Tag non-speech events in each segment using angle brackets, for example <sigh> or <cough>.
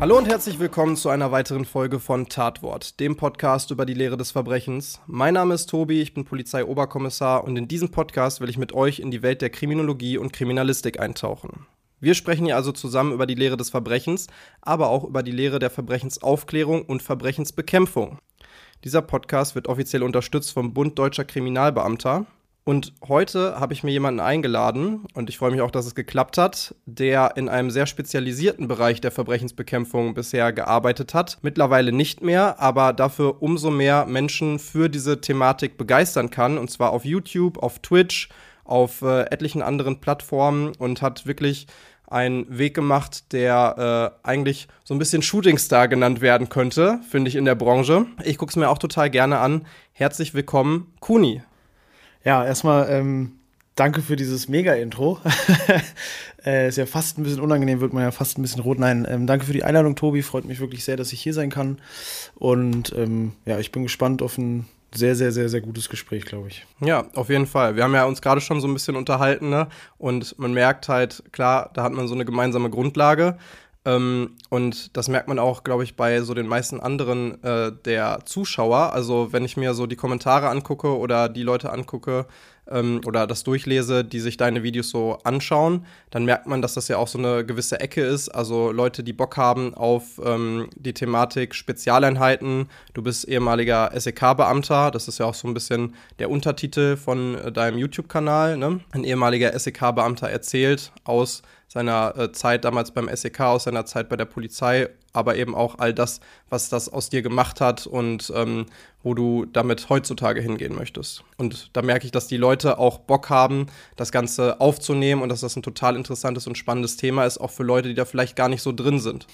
Hallo und herzlich willkommen zu einer weiteren Folge von Tatwort, dem Podcast über die Lehre des Verbrechens. Mein Name ist Tobi, ich bin Polizeioberkommissar und in diesem Podcast will ich mit euch in die Welt der Kriminologie und Kriminalistik eintauchen. Wir sprechen hier also zusammen über die Lehre des Verbrechens, aber auch über die Lehre der Verbrechensaufklärung und Verbrechensbekämpfung. Dieser Podcast wird offiziell unterstützt vom Bund Deutscher Kriminalbeamter und heute habe ich mir jemanden eingeladen, und ich freue mich auch, dass es geklappt hat, der in einem sehr spezialisierten Bereich der Verbrechensbekämpfung bisher gearbeitet hat. Mittlerweile nicht mehr, aber dafür umso mehr Menschen für diese Thematik begeistern kann, und zwar auf YouTube, auf Twitch, auf äh, etlichen anderen Plattformen und hat wirklich einen Weg gemacht, der äh, eigentlich so ein bisschen Shootingstar genannt werden könnte, finde ich in der Branche. Ich gucke es mir auch total gerne an. Herzlich willkommen, Kuni. Ja, erstmal ähm, danke für dieses Mega-Intro. <laughs> äh, ist ja fast ein bisschen unangenehm, wird man ja fast ein bisschen rot. Nein, ähm, danke für die Einladung, Tobi. Freut mich wirklich sehr, dass ich hier sein kann. Und ähm, ja, ich bin gespannt auf ein sehr, sehr, sehr, sehr gutes Gespräch, glaube ich. Ja, auf jeden Fall. Wir haben ja uns gerade schon so ein bisschen unterhalten, ne? Und man merkt halt, klar, da hat man so eine gemeinsame Grundlage. Ähm, und das merkt man auch, glaube ich, bei so den meisten anderen äh, der Zuschauer. Also wenn ich mir so die Kommentare angucke oder die Leute angucke ähm, oder das durchlese, die sich deine Videos so anschauen, dann merkt man, dass das ja auch so eine gewisse Ecke ist. Also Leute, die Bock haben auf ähm, die Thematik Spezialeinheiten. Du bist ehemaliger SEK-Beamter. Das ist ja auch so ein bisschen der Untertitel von äh, deinem YouTube-Kanal. Ne? Ein ehemaliger SEK-Beamter erzählt aus seiner äh, Zeit damals beim SEK, aus seiner Zeit bei der Polizei, aber eben auch all das, was das aus dir gemacht hat und ähm, wo du damit heutzutage hingehen möchtest. Und da merke ich, dass die Leute auch Bock haben, das Ganze aufzunehmen und dass das ein total interessantes und spannendes Thema ist, auch für Leute, die da vielleicht gar nicht so drin sind.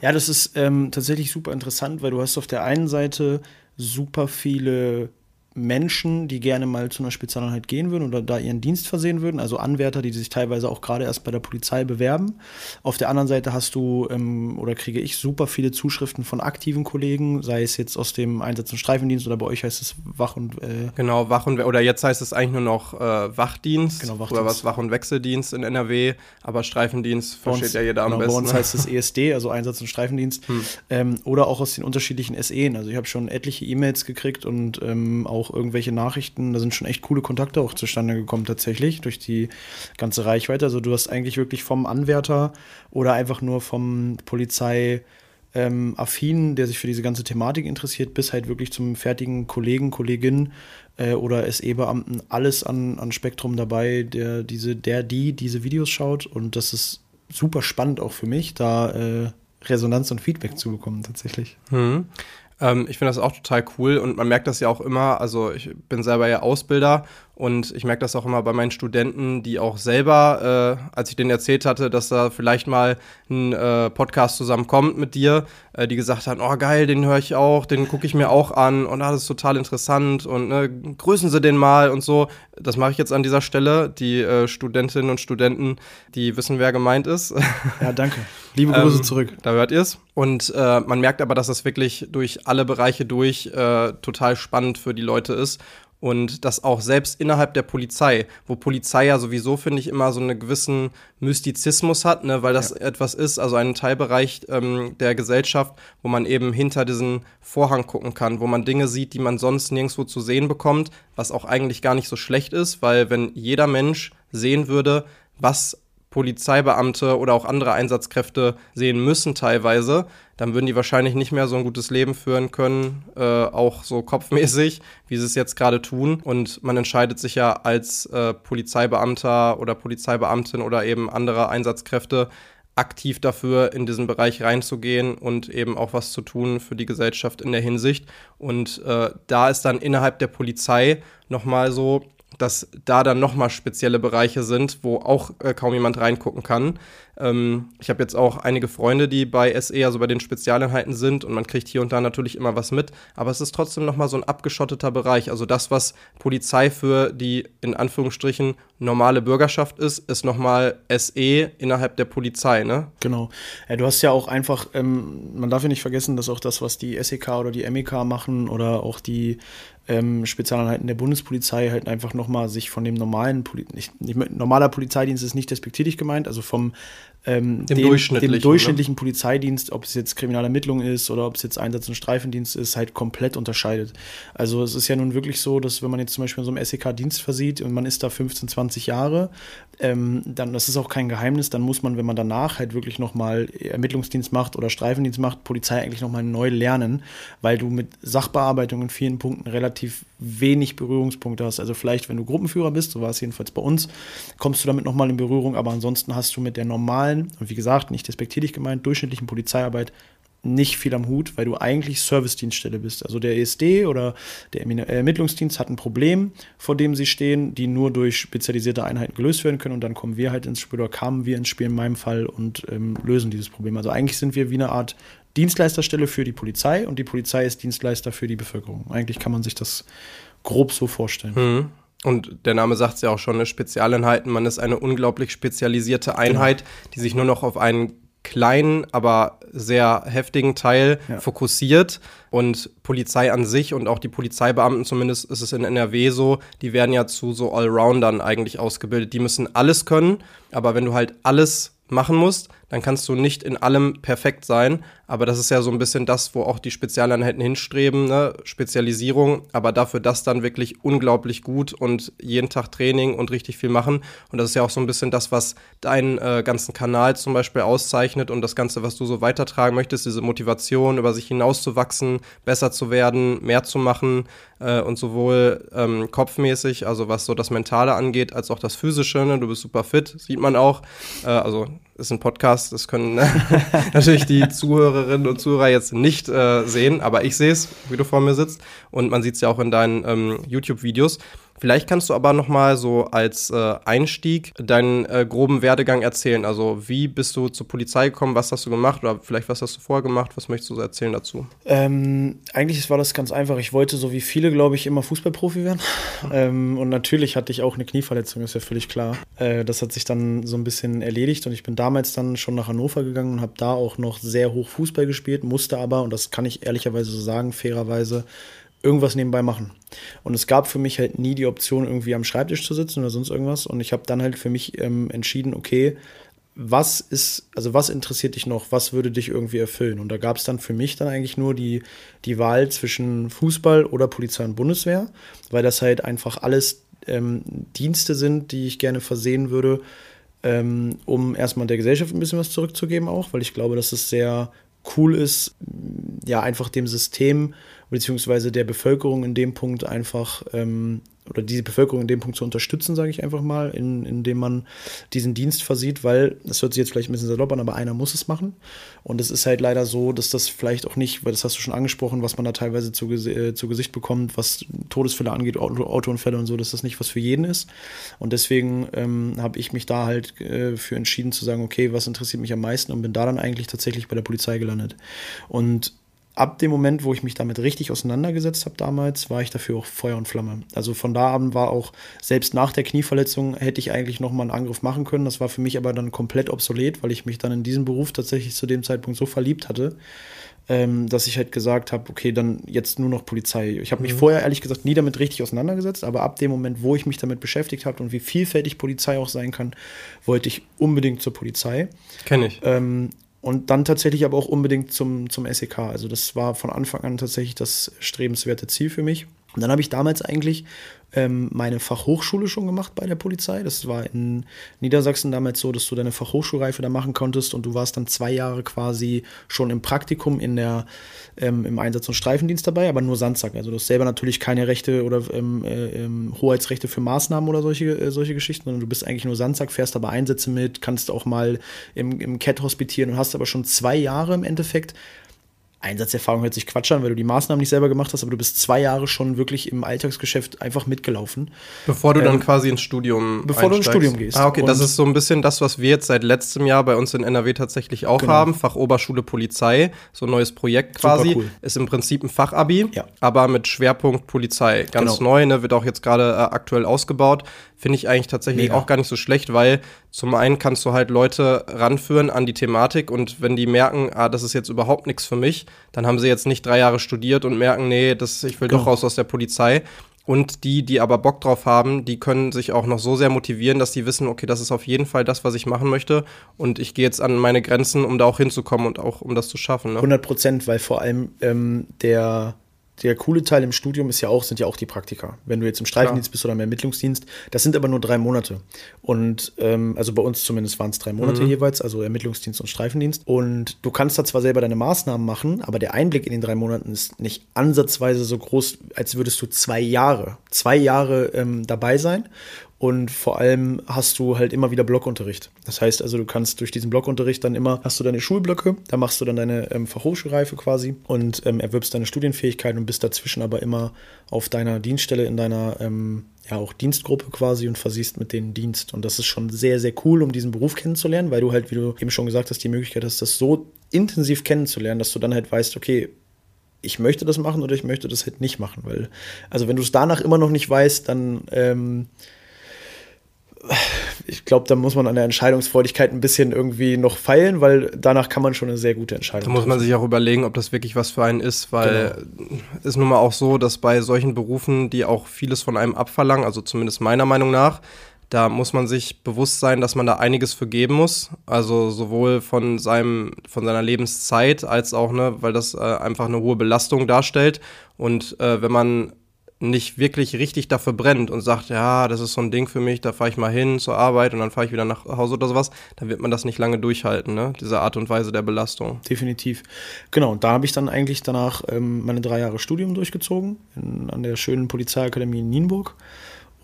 Ja, das ist ähm, tatsächlich super interessant, weil du hast auf der einen Seite super viele Menschen, die gerne mal zu einer Spezialeinheit gehen würden oder da ihren Dienst versehen würden, also Anwärter, die sich teilweise auch gerade erst bei der Polizei bewerben. Auf der anderen Seite hast du ähm, oder kriege ich super viele Zuschriften von aktiven Kollegen, sei es jetzt aus dem Einsatz- und Streifendienst oder bei euch heißt es Wach- und äh Genau, Wach- und oder jetzt heißt es eigentlich nur noch äh, Wachdienst, genau, Wachdienst. oder was Wach- und Wechseldienst in NRW, aber Streifendienst versteht uns, ja jeder genau, am besten. Bei uns heißt es ESD, also Einsatz- und Streifendienst, hm. ähm, oder auch aus den unterschiedlichen SEen. Also ich habe schon etliche E-Mails gekriegt und ähm, auch auch irgendwelche Nachrichten, da sind schon echt coole Kontakte auch zustande gekommen tatsächlich durch die ganze Reichweite. Also du hast eigentlich wirklich vom Anwärter oder einfach nur vom Polizei ähm, affin, der sich für diese ganze Thematik interessiert, bis halt wirklich zum fertigen Kollegen, Kollegin äh, oder SE-Beamten alles an, an Spektrum dabei, der diese, der die diese Videos schaut und das ist super spannend auch für mich, da äh, Resonanz und Feedback zu bekommen tatsächlich. Mhm. Ähm, ich finde das auch total cool und man merkt das ja auch immer. Also ich bin selber ja Ausbilder und ich merke das auch immer bei meinen Studenten, die auch selber, äh, als ich denen erzählt hatte, dass da vielleicht mal ein äh, Podcast zusammenkommt mit dir, äh, die gesagt haben, oh geil, den höre ich auch, den gucke ich mir auch an und ah, das ist total interessant und ne, grüßen Sie den mal und so. Das mache ich jetzt an dieser Stelle. Die äh, Studentinnen und Studenten, die wissen, wer gemeint ist. <laughs> Ja, danke. Liebe Grüße ähm, zurück. Da hört ihr es. Und äh, man merkt aber, dass das wirklich durch alle Bereiche durch äh, total spannend für die Leute ist und das auch selbst innerhalb der Polizei, wo Polizei ja sowieso, finde ich, immer so einen gewissen Mystizismus hat, ne, weil das ja. etwas ist, also ein Teilbereich ähm, der Gesellschaft, wo man eben hinter diesen Vorhang gucken kann, wo man Dinge sieht, die man sonst nirgendwo zu sehen bekommt, was auch eigentlich gar nicht so schlecht ist, weil wenn jeder Mensch sehen würde, was Polizeibeamte oder auch andere Einsatzkräfte sehen müssen teilweise, dann würden die wahrscheinlich nicht mehr so ein gutes Leben führen können, äh, auch so kopfmäßig, wie sie es jetzt gerade tun. Und man entscheidet sich ja als äh, Polizeibeamter oder Polizeibeamtin oder eben andere Einsatzkräfte aktiv dafür, in diesen Bereich reinzugehen und eben auch was zu tun für die Gesellschaft in der Hinsicht. Und äh, da ist dann innerhalb der Polizei nochmal so dass da dann nochmal spezielle Bereiche sind, wo auch äh, kaum jemand reingucken kann. Ähm, ich habe jetzt auch einige Freunde, die bei SE, also bei den Spezialeinheiten sind und man kriegt hier und da natürlich immer was mit, aber es ist trotzdem nochmal so ein abgeschotteter Bereich. Also das, was Polizei für die in Anführungsstrichen normale Bürgerschaft ist, ist nochmal SE innerhalb der Polizei, ne? Genau. Ja, du hast ja auch einfach, ähm, man darf ja nicht vergessen, dass auch das, was die SEK oder die MEK machen oder auch die ähm, Spezialeinheiten der Bundespolizei halt einfach nochmal sich von dem normalen, Poli nicht, nicht, normaler Polizeidienst ist nicht despektierlich gemeint, also vom ähm, dem, durchschnittlichen, dem durchschnittlichen Polizeidienst, ob es jetzt Kriminalermittlung ist oder ob es jetzt Einsatz- und Streifendienst ist, halt komplett unterscheidet. Also es ist ja nun wirklich so, dass wenn man jetzt zum Beispiel in so einem SEK Dienst versieht und man ist da 15, 20 Jahre, ähm, dann, das ist auch kein Geheimnis, dann muss man, wenn man danach halt wirklich nochmal Ermittlungsdienst macht oder Streifendienst macht, Polizei eigentlich nochmal neu lernen, weil du mit Sachbearbeitung in vielen Punkten relativ wenig Berührungspunkte hast. Also vielleicht, wenn du Gruppenführer bist, so war es jedenfalls bei uns, kommst du damit nochmal in Berührung, aber ansonsten hast du mit der normalen, und wie gesagt, nicht despektierlich gemeint, durchschnittlichen Polizeiarbeit nicht viel am Hut, weil du eigentlich Servicedienststelle bist. Also der ESD oder der Ermittlungsdienst hat ein Problem, vor dem sie stehen, die nur durch spezialisierte Einheiten gelöst werden können und dann kommen wir halt ins Spiel oder kamen wir ins Spiel in meinem Fall und ähm, lösen dieses Problem. Also eigentlich sind wir wie eine Art Dienstleisterstelle für die Polizei und die Polizei ist Dienstleister für die Bevölkerung. Eigentlich kann man sich das grob so vorstellen. Mhm. Und der Name sagt es ja auch schon, eine Spezialeinheiten. Man ist eine unglaublich spezialisierte Einheit, genau. die sich nur noch auf einen kleinen, aber sehr heftigen Teil ja. fokussiert. Und Polizei an sich und auch die Polizeibeamten, zumindest ist es in NRW so, die werden ja zu so Allroundern eigentlich ausgebildet. Die müssen alles können, aber wenn du halt alles machen musst, dann kannst du nicht in allem perfekt sein. Aber das ist ja so ein bisschen das, wo auch die Spezialeinheiten hinstreben, ne? Spezialisierung, aber dafür das dann wirklich unglaublich gut und jeden Tag Training und richtig viel machen. Und das ist ja auch so ein bisschen das, was deinen äh, ganzen Kanal zum Beispiel auszeichnet und das Ganze, was du so weitertragen möchtest, diese Motivation, über sich hinauszuwachsen, besser zu werden, mehr zu machen äh, und sowohl ähm, kopfmäßig, also was so das Mentale angeht, als auch das Physische. Ne? Du bist super fit, sieht man auch. Äh, also ist ein Podcast, das können <laughs> natürlich die <laughs> Zuhörerinnen und Zuhörer jetzt nicht äh, sehen, aber ich sehe es, wie du vor mir sitzt und man sieht es ja auch in deinen ähm, YouTube-Videos. Vielleicht kannst du aber noch mal so als äh, Einstieg deinen äh, groben Werdegang erzählen. Also wie bist du zur Polizei gekommen? Was hast du gemacht? Oder vielleicht was hast du vorher gemacht? Was möchtest du so erzählen dazu? Ähm, eigentlich war das ganz einfach. Ich wollte so wie viele, glaube ich, immer Fußballprofi werden. ähm, und natürlich hatte ich auch eine Knieverletzung, ist ja völlig klar. Äh, das hat sich dann so ein bisschen erledigt und ich bin damals dann schon nach Hannover gegangen und habe da auch noch sehr hoch Fußball gespielt, musste aber, und das kann ich ehrlicherweise so sagen, fairerweise, irgendwas nebenbei machen. Und es gab für mich halt nie die Option, irgendwie am Schreibtisch zu sitzen oder sonst irgendwas. Und ich habe dann halt für mich ähm, entschieden, okay, was ist, also was interessiert dich noch, was würde dich irgendwie erfüllen? Und da gab es dann für mich dann eigentlich nur die, die Wahl zwischen Fußball oder Polizei und Bundeswehr, weil das halt einfach alles ähm, Dienste sind, die ich gerne versehen würde, ähm, um erstmal der Gesellschaft ein bisschen was zurückzugeben auch, weil ich glaube, dass es sehr cool ist, ja, einfach dem System beziehungsweise der Bevölkerung in dem Punkt einfach ähm, oder diese Bevölkerung in dem Punkt zu unterstützen, sage ich einfach mal, in, indem man diesen Dienst versieht, weil, das hört sich jetzt vielleicht ein bisschen salopp an, aber einer muss es machen. Und es ist halt leider so, dass das vielleicht auch nicht, weil das hast du schon angesprochen, was man da teilweise zu, äh, zu Gesicht bekommt, was Todesfälle angeht, Auto, Autounfälle und so, dass das nicht was für jeden ist. Und deswegen ähm, habe ich mich da halt äh, für entschieden zu sagen, okay, was interessiert mich am meisten und bin da dann eigentlich tatsächlich bei der Polizei gelandet. Und ab dem Moment, wo ich mich damit richtig auseinandergesetzt habe damals, war ich dafür auch Feuer und Flamme. Also von da an war auch, selbst nach der Knieverletzung hätte ich eigentlich nochmal einen Angriff machen können. Das war für mich aber dann komplett obsolet, weil ich mich dann in diesen Beruf tatsächlich zu dem Zeitpunkt so verliebt hatte, ähm, dass ich halt gesagt habe, okay, dann jetzt nur noch Polizei. Ich habe mich mhm. vorher ehrlich gesagt nie damit richtig auseinandergesetzt, aber ab dem Moment, wo ich mich damit beschäftigt habe und wie vielfältig Polizei auch sein kann, wollte ich unbedingt zur Polizei. Kenne ich. Ähm, und dann tatsächlich aber auch unbedingt zum, zum SEK. Also das war von Anfang an tatsächlich das strebenswerte Ziel für mich. Und dann habe ich damals eigentlich ähm, meine Fachhochschule schon gemacht bei der Polizei. Das war in Niedersachsen damals so, dass du deine Fachhochschulreife da machen konntest und du warst dann zwei Jahre quasi schon im Praktikum in der, ähm, im Einsatz- und Streifendienst dabei, aber nur Sandsack. Also du hast selber natürlich keine Rechte oder ähm, äh, ähm, Hoheitsrechte für Maßnahmen oder solche, äh, solche Geschichten, sondern du bist eigentlich nur Sandsack, fährst aber Einsätze mit, kannst auch mal im, im CAT hospitieren und hast aber schon zwei Jahre im Endeffekt Einsatzerfahrung hört sich Quatsch an, weil du die Maßnahmen nicht selber gemacht hast, aber du bist zwei Jahre schon wirklich im Alltagsgeschäft einfach mitgelaufen. Bevor du ähm, dann quasi ins Studium Bevor einsteigst. du ins Studium gehst. Ah, okay, Und das ist so ein bisschen das, was wir jetzt seit letztem Jahr bei uns in NRW tatsächlich auch genau. haben. Fachoberschule Polizei, so ein neues Projekt quasi. Cool. Ist im Prinzip ein Fachabi, ja. aber mit Schwerpunkt Polizei. Ganz genau. neu, ne, wird auch jetzt gerade äh, aktuell ausgebaut. Finde ich eigentlich tatsächlich Mega. auch gar nicht so schlecht, weil zum einen kannst du halt Leute ranführen an die Thematik und wenn die merken, ah, das ist jetzt überhaupt nichts für mich, dann haben sie jetzt nicht drei Jahre studiert und merken, nee, das, ich will genau. doch raus aus der Polizei. Und die, die aber Bock drauf haben, die können sich auch noch so sehr motivieren, dass die wissen, okay, das ist auf jeden Fall das, was ich machen möchte. Und ich gehe jetzt an meine Grenzen, um da auch hinzukommen und auch um das zu schaffen. Ne? 100 Prozent, weil vor allem ähm, der der coole Teil im Studium ist ja auch, sind ja auch die Praktika. Wenn du jetzt im Streifendienst bist oder im Ermittlungsdienst, das sind aber nur drei Monate. Und ähm, also bei uns zumindest waren es drei Monate mhm. jeweils, also Ermittlungsdienst und Streifendienst. Und du kannst da zwar selber deine Maßnahmen machen, aber der Einblick in den drei Monaten ist nicht ansatzweise so groß, als würdest du zwei Jahre, zwei Jahre ähm, dabei sein. Und vor allem hast du halt immer wieder Blockunterricht. Das heißt also, du kannst durch diesen Blockunterricht dann immer, hast du deine Schulblöcke, da machst du dann deine ähm, Fachhochschulreife quasi und ähm, erwirbst deine Studienfähigkeit und bist dazwischen aber immer auf deiner Dienststelle in deiner ähm, ja auch Dienstgruppe quasi und versiehst mit denen Dienst. Und das ist schon sehr, sehr cool, um diesen Beruf kennenzulernen, weil du halt, wie du eben schon gesagt hast, die Möglichkeit hast, das so intensiv kennenzulernen, dass du dann halt weißt, okay, ich möchte das machen oder ich möchte das halt nicht machen. Weil, also wenn du es danach immer noch nicht weißt, dann ähm, ich glaube, da muss man an der Entscheidungsfreudigkeit ein bisschen irgendwie noch feilen, weil danach kann man schon eine sehr gute Entscheidung Da muss man sich auch überlegen, ob das wirklich was für einen ist, weil genau. ist nun mal auch so, dass bei solchen Berufen, die auch vieles von einem abverlangen, also zumindest meiner Meinung nach, da muss man sich bewusst sein, dass man da einiges für geben muss. Also sowohl von seinem, von seiner Lebenszeit als auch, ne, weil das äh, einfach eine hohe Belastung darstellt. Und äh, wenn man nicht wirklich richtig dafür brennt und sagt, ja, das ist so ein Ding für mich, da fahre ich mal hin zur Arbeit und dann fahre ich wieder nach Hause oder sowas, dann wird man das nicht lange durchhalten, ne? diese Art und Weise der Belastung. Definitiv. Genau, und da habe ich dann eigentlich danach ähm, meine drei Jahre Studium durchgezogen in, an der schönen Polizeiakademie in Nienburg.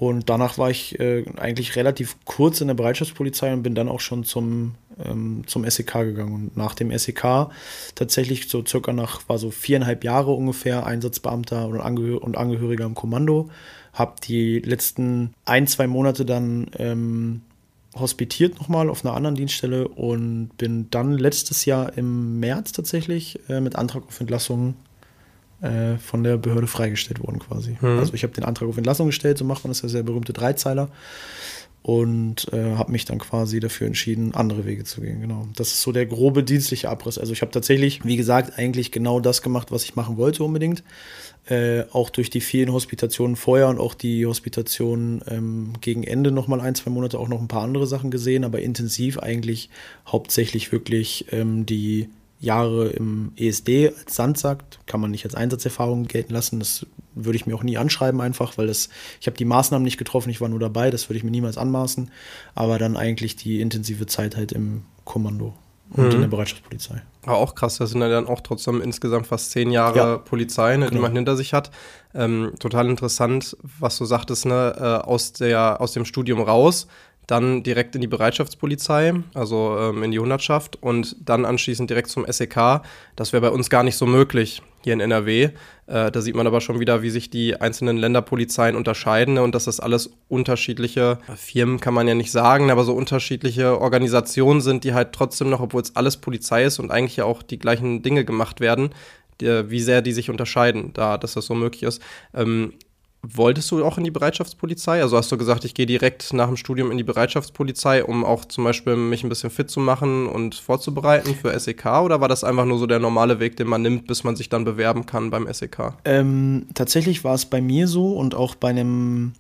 Und danach war ich äh, eigentlich relativ kurz in der Bereitschaftspolizei und bin dann auch schon zum, ähm, zum SEK gegangen. Und nach dem SEK tatsächlich so circa nach, war so viereinhalb Jahre ungefähr Einsatzbeamter und, Angehör und Angehöriger im Kommando. Hab die letzten ein, zwei Monate dann ähm, hospitiert nochmal auf einer anderen Dienststelle und bin dann letztes Jahr im März tatsächlich äh, mit Antrag auf Entlassung äh, von der Behörde freigestellt worden quasi. Mhm. Also ich habe den Antrag auf Entlassung gestellt, so macht man das ja sehr berühmte Dreizeiler und äh, habe mich dann quasi dafür entschieden, andere Wege zu gehen. Genau. Das ist so der grobe dienstliche Abriss. Also ich habe tatsächlich, wie gesagt, eigentlich genau das gemacht, was ich machen wollte unbedingt. Äh, auch durch die vielen Hospitationen vorher und auch die Hospitationen ähm, gegen Ende noch mal ein, zwei Monate auch noch ein paar andere Sachen gesehen, aber intensiv eigentlich hauptsächlich wirklich ähm, die Jahre im ESD als Sandsack, kann man nicht als Einsatzerfahrung gelten lassen. Das würde ich mir auch nie anschreiben einfach, weil das, ich habe die Maßnahmen nicht getroffen, ich war nur dabei, das würde ich mir niemals anmaßen. Aber dann eigentlich die intensive Zeit halt im Kommando und mhm. in der Bereitschaftspolizei. Aber auch krass, das sind ja dann auch trotzdem insgesamt fast zehn Jahre ja. Polizei, ne, genau. die man hinter sich hat. Ähm, total interessant, was du sagtest, ne, äh, aus, der, aus dem Studium raus dann direkt in die Bereitschaftspolizei, also ähm, in die Hundertschaft und dann anschließend direkt zum SEK. Das wäre bei uns gar nicht so möglich hier in NRW. Äh, da sieht man aber schon wieder, wie sich die einzelnen Länderpolizeien unterscheiden ne? und dass das alles unterschiedliche Firmen kann man ja nicht sagen, aber so unterschiedliche Organisationen sind, die halt trotzdem noch, obwohl es alles Polizei ist und eigentlich ja auch die gleichen Dinge gemacht werden, wie sehr die sich unterscheiden, da dass das so möglich ist. Ähm, Wolltest du auch in die Bereitschaftspolizei? Also hast du gesagt, ich gehe direkt nach dem Studium in die Bereitschaftspolizei, um auch zum Beispiel mich ein bisschen fit zu machen und vorzubereiten für SEK? Oder war das einfach nur so der normale Weg, den man nimmt, bis man sich dann bewerben kann beim SEK? Ähm, tatsächlich war es bei mir so und auch bei einem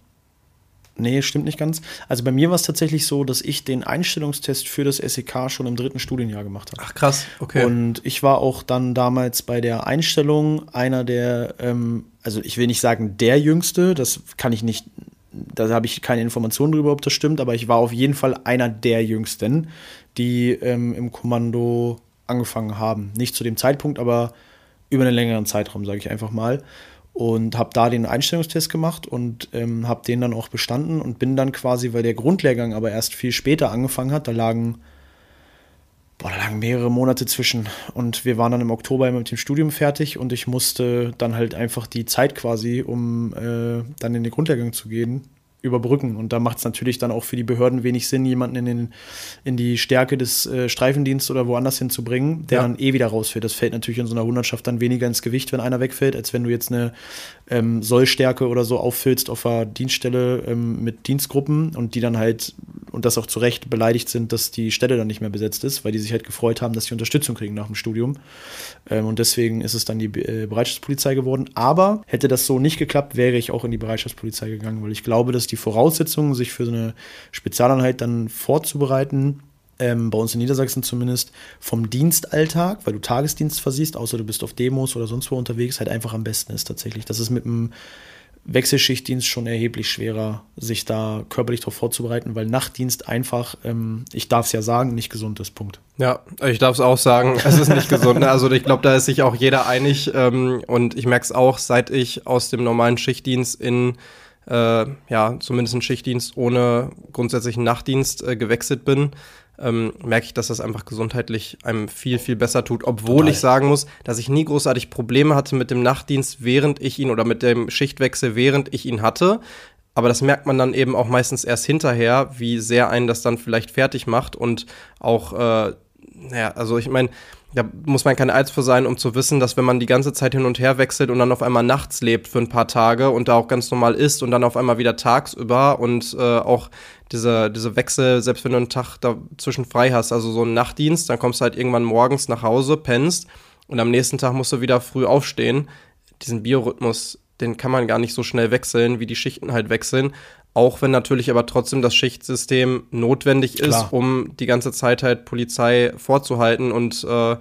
Nee, stimmt nicht ganz. Also bei mir war es tatsächlich so, dass ich den Einstellungstest für das SEK schon im dritten Studienjahr gemacht habe. Ach krass, okay. Und ich war auch dann damals bei der Einstellung einer der, ähm, also ich will nicht sagen der Jüngste, das kann ich nicht, da habe ich keine Informationen darüber, ob das stimmt, aber ich war auf jeden Fall einer der Jüngsten, die ähm, im Kommando angefangen haben. Nicht zu dem Zeitpunkt, aber über einen längeren Zeitraum, sage ich einfach mal und habe da den Einstellungstest gemacht und ähm, habe den dann auch bestanden und bin dann quasi, weil der Grundlehrgang aber erst viel später angefangen hat, da lagen boah, da lagen mehrere Monate zwischen. Und wir waren dann im Oktober mit dem Studium fertig und ich musste dann halt einfach die Zeit quasi, um äh, dann in den Grundlehrgang zu gehen, überbrücken. Und da macht es natürlich dann auch für die Behörden wenig Sinn, jemanden in, den, in die Stärke des äh, Streifendienstes oder woanders hinzubringen, der ja. dann eh wieder rausfällt. Das fällt natürlich in so einer Hundertschaft dann weniger ins Gewicht, wenn einer wegfällt, als wenn du jetzt eine ähm, Sollstärke oder so auffüllst auf der Dienststelle ähm, mit Dienstgruppen und die dann halt, und das auch zu Recht beleidigt sind, dass die Stelle dann nicht mehr besetzt ist, weil die sich halt gefreut haben, dass sie Unterstützung kriegen nach dem Studium. Ähm, und deswegen ist es dann die äh, Bereitschaftspolizei geworden. Aber hätte das so nicht geklappt, wäre ich auch in die Bereitschaftspolizei gegangen, weil ich glaube, dass die Voraussetzungen, sich für so eine Spezialeinheit dann vorzubereiten, ähm, bei uns in Niedersachsen zumindest, vom Dienstalltag, weil du Tagesdienst versiehst, außer du bist auf Demos oder sonst wo unterwegs, halt einfach am besten ist tatsächlich. Das ist mit dem Wechselschichtdienst schon erheblich schwerer, sich da körperlich darauf vorzubereiten, weil Nachtdienst einfach, ähm, ich darf es ja sagen, nicht gesund ist. Punkt. Ja, ich darf es auch sagen, <laughs> es ist nicht gesund. Ne? Also ich glaube, da ist sich auch jeder einig. Ähm, und ich merke es auch, seit ich aus dem normalen Schichtdienst in äh, ja, zumindest einen Schichtdienst ohne grundsätzlichen Nachtdienst äh, gewechselt bin ähm, merke ich, dass das einfach gesundheitlich einem viel, viel besser tut. Obwohl Total. ich sagen muss, dass ich nie großartig Probleme hatte mit dem Nachtdienst, während ich ihn oder mit dem Schichtwechsel, während ich ihn hatte. Aber das merkt man dann eben auch meistens erst hinterher, wie sehr einen das dann vielleicht fertig macht und auch, äh, naja, also ich meine, da muss man kein Eins für sein, um zu wissen, dass wenn man die ganze Zeit hin und her wechselt und dann auf einmal nachts lebt für ein paar Tage und da auch ganz normal ist und dann auf einmal wieder tagsüber und äh, auch diese, diese Wechsel, selbst wenn du einen Tag dazwischen frei hast, also so einen Nachtdienst, dann kommst du halt irgendwann morgens nach Hause, pennst und am nächsten Tag musst du wieder früh aufstehen. Diesen Biorhythmus, den kann man gar nicht so schnell wechseln, wie die Schichten halt wechseln. Auch wenn natürlich aber trotzdem das Schichtsystem notwendig ist, Klar. um die ganze Zeit halt Polizei vorzuhalten und äh,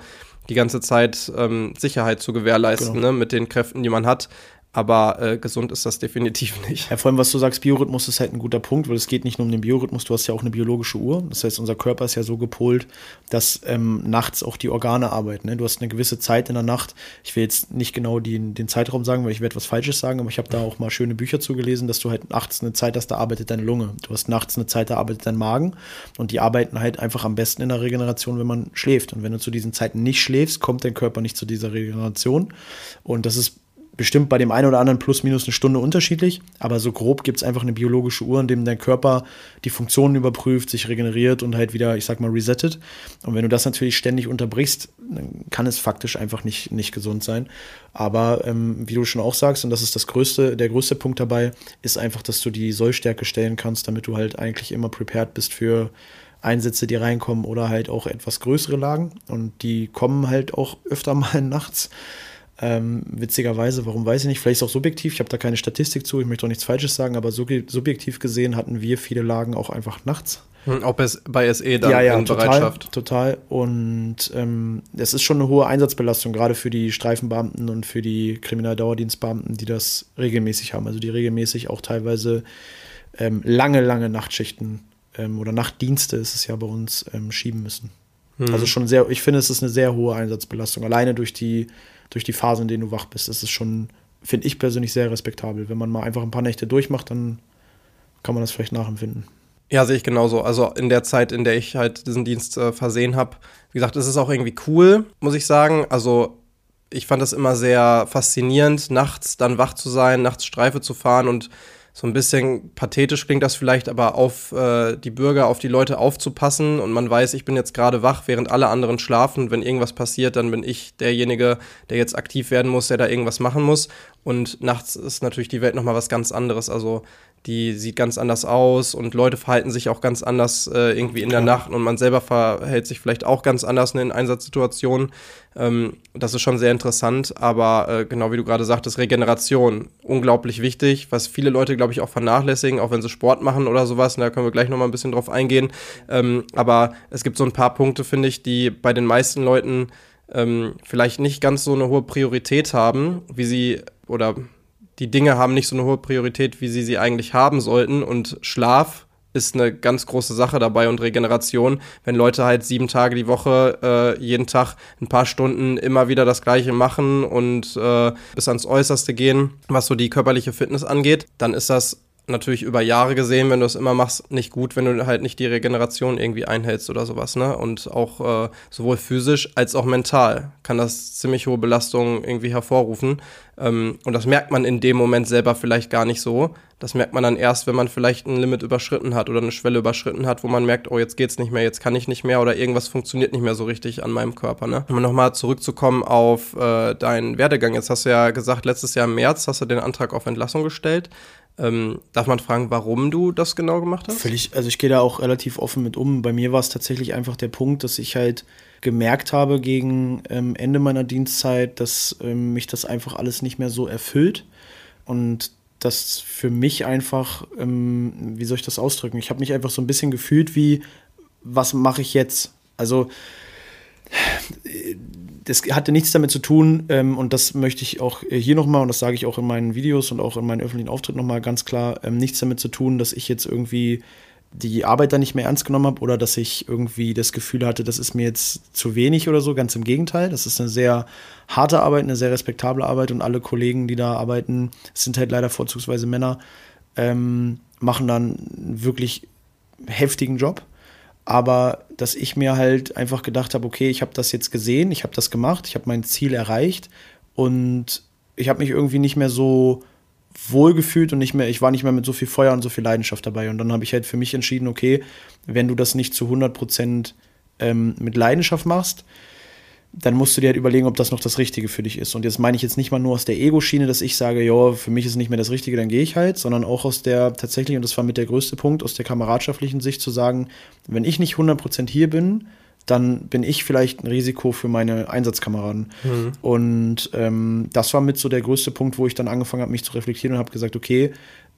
die ganze Zeit ähm, Sicherheit zu gewährleisten, genau. ne, mit den Kräften, die man hat. Aber äh, gesund ist das definitiv <laughs> nicht. Ja, vor allem, was du sagst, Biorhythmus ist halt ein guter Punkt, weil es geht nicht nur um den Biorhythmus, du hast ja auch eine biologische Uhr. Das heißt, unser Körper ist ja so gepolt, dass ähm, nachts auch die Organe arbeiten. Ne? Du hast eine gewisse Zeit in der Nacht. Ich will jetzt nicht genau die, den Zeitraum sagen, weil ich werde was Falsches sagen, aber ich habe da auch mal schöne Bücher zugelesen, dass du halt nachts eine Zeit hast, da arbeitet deine Lunge. Du hast nachts eine Zeit, da arbeitet dein Magen. Und die arbeiten halt einfach am besten in der Regeneration, wenn man schläft. Und wenn du zu diesen Zeiten nicht schläfst, kommt dein Körper nicht zu dieser Regeneration. Und das ist bestimmt bei dem einen oder anderen plus minus eine Stunde unterschiedlich, aber so grob gibt es einfach eine biologische Uhr, in dem dein Körper die Funktionen überprüft, sich regeneriert und halt wieder, ich sag mal, resettet. Und wenn du das natürlich ständig unterbrichst, dann kann es faktisch einfach nicht, nicht gesund sein. Aber ähm, wie du schon auch sagst, und das ist das größte, der größte Punkt dabei, ist einfach, dass du die Sollstärke stellen kannst, damit du halt eigentlich immer prepared bist für Einsätze, die reinkommen oder halt auch etwas größere Lagen. Und die kommen halt auch öfter <laughs> mal nachts. Ähm, witzigerweise, warum weiß ich nicht, vielleicht ist es auch subjektiv, ich habe da keine Statistik zu, ich möchte auch nichts Falsches sagen, aber subjektiv gesehen hatten wir viele Lagen auch einfach nachts. Hm, auch bei SE dann ja, ja, in total, Bereitschaft. Total. Und ähm, es ist schon eine hohe Einsatzbelastung, gerade für die Streifenbeamten und für die Kriminaldauerdienstbeamten, die das regelmäßig haben. Also die regelmäßig auch teilweise ähm, lange, lange Nachtschichten ähm, oder Nachtdienste ist es ja bei uns ähm, schieben müssen. Mhm. Also schon sehr, ich finde, es ist eine sehr hohe Einsatzbelastung. Alleine durch die durch die Phase, in denen du wach bist. Ist schon, finde ich persönlich sehr respektabel. Wenn man mal einfach ein paar Nächte durchmacht, dann kann man das vielleicht nachempfinden. Ja, sehe ich genauso. Also in der Zeit, in der ich halt diesen Dienst äh, versehen habe, wie gesagt, es ist auch irgendwie cool, muss ich sagen. Also ich fand das immer sehr faszinierend, nachts dann wach zu sein, nachts Streife zu fahren und so ein bisschen pathetisch klingt das vielleicht, aber auf äh, die Bürger, auf die Leute aufzupassen und man weiß, ich bin jetzt gerade wach, während alle anderen schlafen. Wenn irgendwas passiert, dann bin ich derjenige, der jetzt aktiv werden muss, der da irgendwas machen muss. Und nachts ist natürlich die Welt nochmal was ganz anderes. Also die sieht ganz anders aus und Leute verhalten sich auch ganz anders äh, irgendwie in der Nacht und man selber verhält sich vielleicht auch ganz anders in Einsatzsituationen. Ähm, das ist schon sehr interessant, aber äh, genau wie du gerade sagtest, Regeneration, unglaublich wichtig, was viele Leute, glaube ich, auch vernachlässigen, auch wenn sie Sport machen oder sowas, und da können wir gleich nochmal ein bisschen drauf eingehen. Ähm, aber es gibt so ein paar Punkte, finde ich, die bei den meisten Leuten ähm, vielleicht nicht ganz so eine hohe Priorität haben, wie sie oder die Dinge haben nicht so eine hohe Priorität, wie sie sie eigentlich haben sollten. Und Schlaf ist eine ganz große Sache dabei und Regeneration. Wenn Leute halt sieben Tage die Woche äh, jeden Tag ein paar Stunden immer wieder das Gleiche machen und äh, bis ans Äußerste gehen, was so die körperliche Fitness angeht, dann ist das natürlich über Jahre gesehen, wenn du es immer machst, nicht gut, wenn du halt nicht die Regeneration irgendwie einhältst oder sowas, ne? Und auch äh, sowohl physisch als auch mental kann das ziemlich hohe Belastungen irgendwie hervorrufen. Ähm, und das merkt man in dem Moment selber vielleicht gar nicht so. Das merkt man dann erst, wenn man vielleicht ein Limit überschritten hat oder eine Schwelle überschritten hat, wo man merkt, oh, jetzt geht's nicht mehr, jetzt kann ich nicht mehr oder irgendwas funktioniert nicht mehr so richtig an meinem Körper. Ne? Um nochmal zurückzukommen auf äh, deinen Werdegang. Jetzt hast du ja gesagt, letztes Jahr im März hast du den Antrag auf Entlassung gestellt. Ähm, darf man fragen, warum du das genau gemacht hast? Völlig, also ich gehe da auch relativ offen mit um. Bei mir war es tatsächlich einfach der Punkt, dass ich halt gemerkt habe gegen ähm, Ende meiner Dienstzeit, dass ähm, mich das einfach alles nicht mehr so erfüllt. Und das für mich einfach, ähm, wie soll ich das ausdrücken? Ich habe mich einfach so ein bisschen gefühlt wie, was mache ich jetzt? Also das hatte nichts damit zu tun ähm, und das möchte ich auch hier nochmal und das sage ich auch in meinen Videos und auch in meinen öffentlichen Auftritten nochmal ganz klar, ähm, nichts damit zu tun, dass ich jetzt irgendwie die Arbeit dann nicht mehr ernst genommen habe oder dass ich irgendwie das Gefühl hatte, das ist mir jetzt zu wenig oder so. Ganz im Gegenteil. Das ist eine sehr harte Arbeit, eine sehr respektable Arbeit und alle Kollegen, die da arbeiten, sind halt leider vorzugsweise Männer, ähm, machen dann wirklich heftigen Job. Aber dass ich mir halt einfach gedacht habe, okay, ich habe das jetzt gesehen, ich habe das gemacht, ich habe mein Ziel erreicht und ich habe mich irgendwie nicht mehr so wohlgefühlt und nicht mehr, ich war nicht mehr mit so viel Feuer und so viel Leidenschaft dabei. Und dann habe ich halt für mich entschieden, okay, wenn du das nicht zu 100 Prozent ähm, mit Leidenschaft machst, dann musst du dir halt überlegen, ob das noch das Richtige für dich ist. Und jetzt meine ich jetzt nicht mal nur aus der Ego-Schiene, dass ich sage, ja, für mich ist es nicht mehr das Richtige, dann gehe ich halt, sondern auch aus der tatsächlich, und das war mit der größte Punkt, aus der kameradschaftlichen Sicht zu sagen, wenn ich nicht 100% hier bin, dann bin ich vielleicht ein Risiko für meine Einsatzkameraden. Mhm. Und ähm, das war mit so der größte Punkt, wo ich dann angefangen habe, mich zu reflektieren und habe gesagt, okay,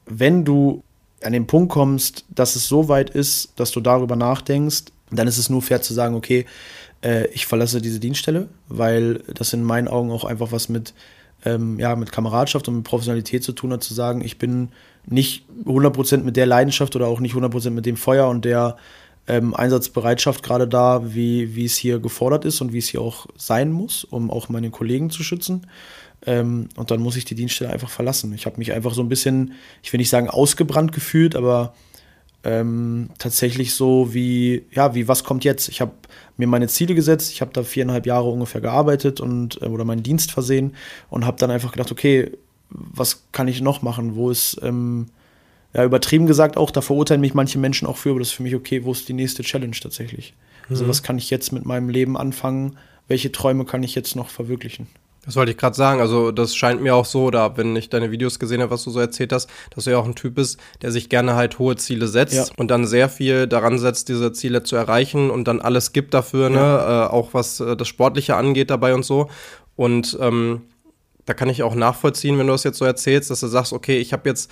wenn du an den Punkt kommst, dass es so weit ist, dass du darüber nachdenkst, dann ist es nur fair zu sagen, okay, äh, ich verlasse diese Dienststelle, weil das in meinen Augen auch einfach was mit, ähm, ja, mit Kameradschaft und mit Professionalität zu tun hat, zu sagen, ich bin nicht 100% mit der Leidenschaft oder auch nicht 100% mit dem Feuer und der ähm, Einsatzbereitschaft gerade da, wie, wie es hier gefordert ist und wie es hier auch sein muss, um auch meine Kollegen zu schützen. Ähm, und dann muss ich die Dienststelle einfach verlassen. Ich habe mich einfach so ein bisschen, ich will nicht sagen ausgebrannt gefühlt, aber ähm, tatsächlich so wie, ja, wie was kommt jetzt? Ich habe mir meine Ziele gesetzt, ich habe da viereinhalb Jahre ungefähr gearbeitet und äh, oder meinen Dienst versehen und habe dann einfach gedacht, okay, was kann ich noch machen? Wo ist, ähm, ja, übertrieben gesagt auch, da verurteilen mich manche Menschen auch für, aber das ist für mich okay, wo ist die nächste Challenge tatsächlich? Also, mhm. was kann ich jetzt mit meinem Leben anfangen? Welche Träume kann ich jetzt noch verwirklichen? Das wollte ich gerade sagen. Also, das scheint mir auch so, da, wenn ich deine Videos gesehen habe, was du so erzählt hast, dass du ja auch ein Typ bist, der sich gerne halt hohe Ziele setzt ja. und dann sehr viel daran setzt, diese Ziele zu erreichen und dann alles gibt dafür, ne? ja. ne? Äh, auch was äh, das Sportliche angeht dabei und so. Und ähm, da kann ich auch nachvollziehen, wenn du das jetzt so erzählst, dass du sagst, okay, ich habe jetzt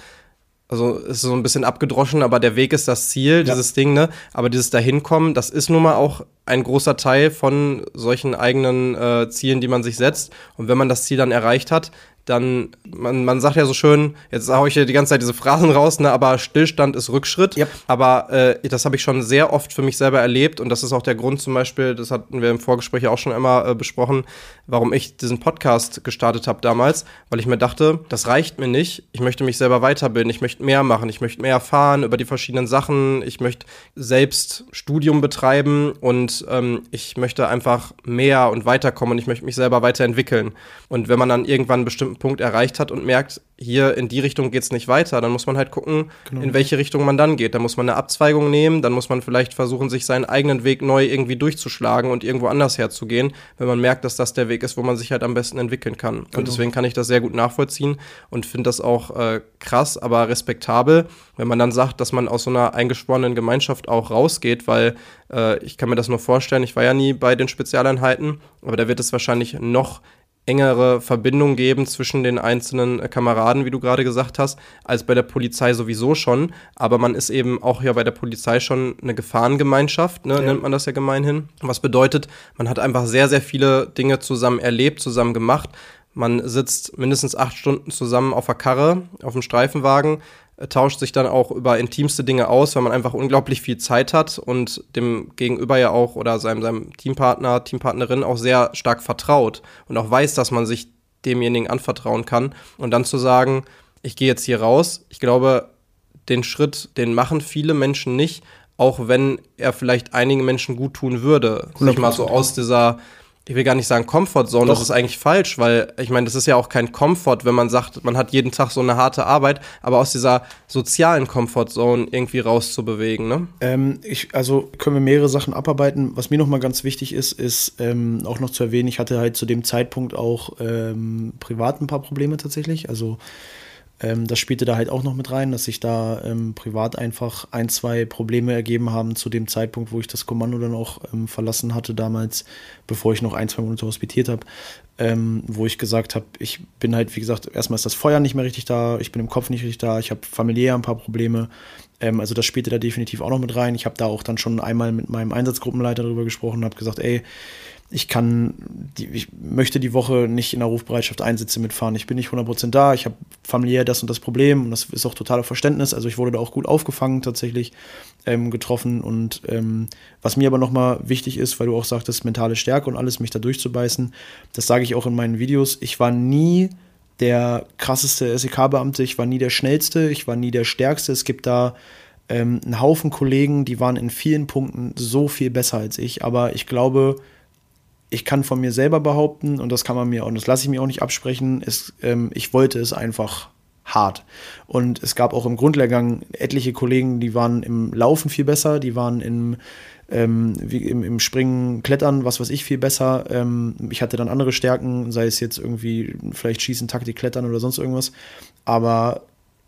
also ist so ein bisschen abgedroschen, aber der Weg ist das Ziel, ja. dieses Ding, ne? Aber dieses Dahinkommen, das ist nun mal auch ein großer Teil von solchen eigenen äh, Zielen, die man sich setzt. Und wenn man das Ziel dann erreicht hat, dann, man, man sagt ja so schön, jetzt haue ich hier die ganze Zeit diese Phrasen raus, ne, aber Stillstand ist Rückschritt. Yep. Aber äh, das habe ich schon sehr oft für mich selber erlebt und das ist auch der Grund zum Beispiel, das hatten wir im Vorgespräch auch schon immer äh, besprochen, warum ich diesen Podcast gestartet habe damals, weil ich mir dachte, das reicht mir nicht, ich möchte mich selber weiterbilden, ich möchte mehr machen, ich möchte mehr erfahren über die verschiedenen Sachen, ich möchte selbst Studium betreiben und ähm, ich möchte einfach mehr und weiterkommen und ich möchte mich selber weiterentwickeln. Und wenn man dann irgendwann einen bestimmten Punkt erreicht hat und merkt, hier in die Richtung geht es nicht weiter, dann muss man halt gucken, genau. in welche Richtung man dann geht. Dann muss man eine Abzweigung nehmen, dann muss man vielleicht versuchen, sich seinen eigenen Weg neu irgendwie durchzuschlagen und irgendwo anders herzugehen, wenn man merkt, dass das der Weg ist, wo man sich halt am besten entwickeln kann. Genau. Und deswegen kann ich das sehr gut nachvollziehen und finde das auch äh, krass, aber respektabel, wenn man dann sagt, dass man aus so einer eingeschworenen Gemeinschaft auch rausgeht, weil äh, ich kann mir das nur vorstellen, ich war ja nie bei den Spezialeinheiten, aber da wird es wahrscheinlich noch engere Verbindung geben zwischen den einzelnen äh, Kameraden, wie du gerade gesagt hast, als bei der Polizei sowieso schon. Aber man ist eben auch ja bei der Polizei schon eine Gefahrengemeinschaft, ne, ja. nennt man das ja gemeinhin. Was bedeutet, man hat einfach sehr, sehr viele Dinge zusammen erlebt, zusammen gemacht. Man sitzt mindestens acht Stunden zusammen auf der Karre, auf dem Streifenwagen tauscht sich dann auch über intimste Dinge aus, weil man einfach unglaublich viel Zeit hat und dem Gegenüber ja auch oder seinem, seinem Teampartner, Teampartnerin auch sehr stark vertraut und auch weiß, dass man sich demjenigen anvertrauen kann. Und dann zu sagen, ich gehe jetzt hier raus, ich glaube, den Schritt, den machen viele Menschen nicht, auch wenn er vielleicht einigen Menschen gut tun würde. Sich mal so aus dieser ich will gar nicht sagen Comfortzone, das ist eigentlich falsch, weil ich meine, das ist ja auch kein Komfort, wenn man sagt, man hat jeden Tag so eine harte Arbeit, aber aus dieser sozialen Comfortzone irgendwie rauszubewegen, ne? Ähm, ich, also können wir mehrere Sachen abarbeiten. Was mir nochmal ganz wichtig ist, ist ähm, auch noch zu erwähnen, ich hatte halt zu dem Zeitpunkt auch ähm, privat ein paar Probleme tatsächlich. Also ähm, das spielte da halt auch noch mit rein, dass sich da ähm, privat einfach ein, zwei Probleme ergeben haben zu dem Zeitpunkt, wo ich das Kommando dann auch ähm, verlassen hatte damals, bevor ich noch ein, zwei Monate hospitiert habe, ähm, wo ich gesagt habe, ich bin halt, wie gesagt, erstmal ist das Feuer nicht mehr richtig da, ich bin im Kopf nicht richtig da, ich habe familiär ein paar Probleme. Ähm, also das spielte da definitiv auch noch mit rein. Ich habe da auch dann schon einmal mit meinem Einsatzgruppenleiter darüber gesprochen und habe gesagt, ey, ich kann, die, ich möchte die Woche nicht in der Rufbereitschaft Einsätze mitfahren. Ich bin nicht 100% da, ich habe familiär das und das Problem und das ist auch totaler Verständnis. Also ich wurde da auch gut aufgefangen tatsächlich, ähm, getroffen und ähm, was mir aber nochmal wichtig ist, weil du auch sagtest, mentale Stärke und alles, mich da durchzubeißen, das sage ich auch in meinen Videos. Ich war nie der krasseste SEK-Beamte, ich war nie der schnellste, ich war nie der stärkste. Es gibt da ähm, einen Haufen Kollegen, die waren in vielen Punkten so viel besser als ich, aber ich glaube, ich kann von mir selber behaupten, und das kann man mir, und das lasse ich mir auch nicht absprechen, ist, ähm, ich wollte es einfach hart. Und es gab auch im Grundlehrgang etliche Kollegen, die waren im Laufen viel besser, die waren im, ähm, im, im, Springen, Klettern, was weiß ich, viel besser. Ähm, ich hatte dann andere Stärken, sei es jetzt irgendwie vielleicht Schießen, Taktik, Klettern oder sonst irgendwas. Aber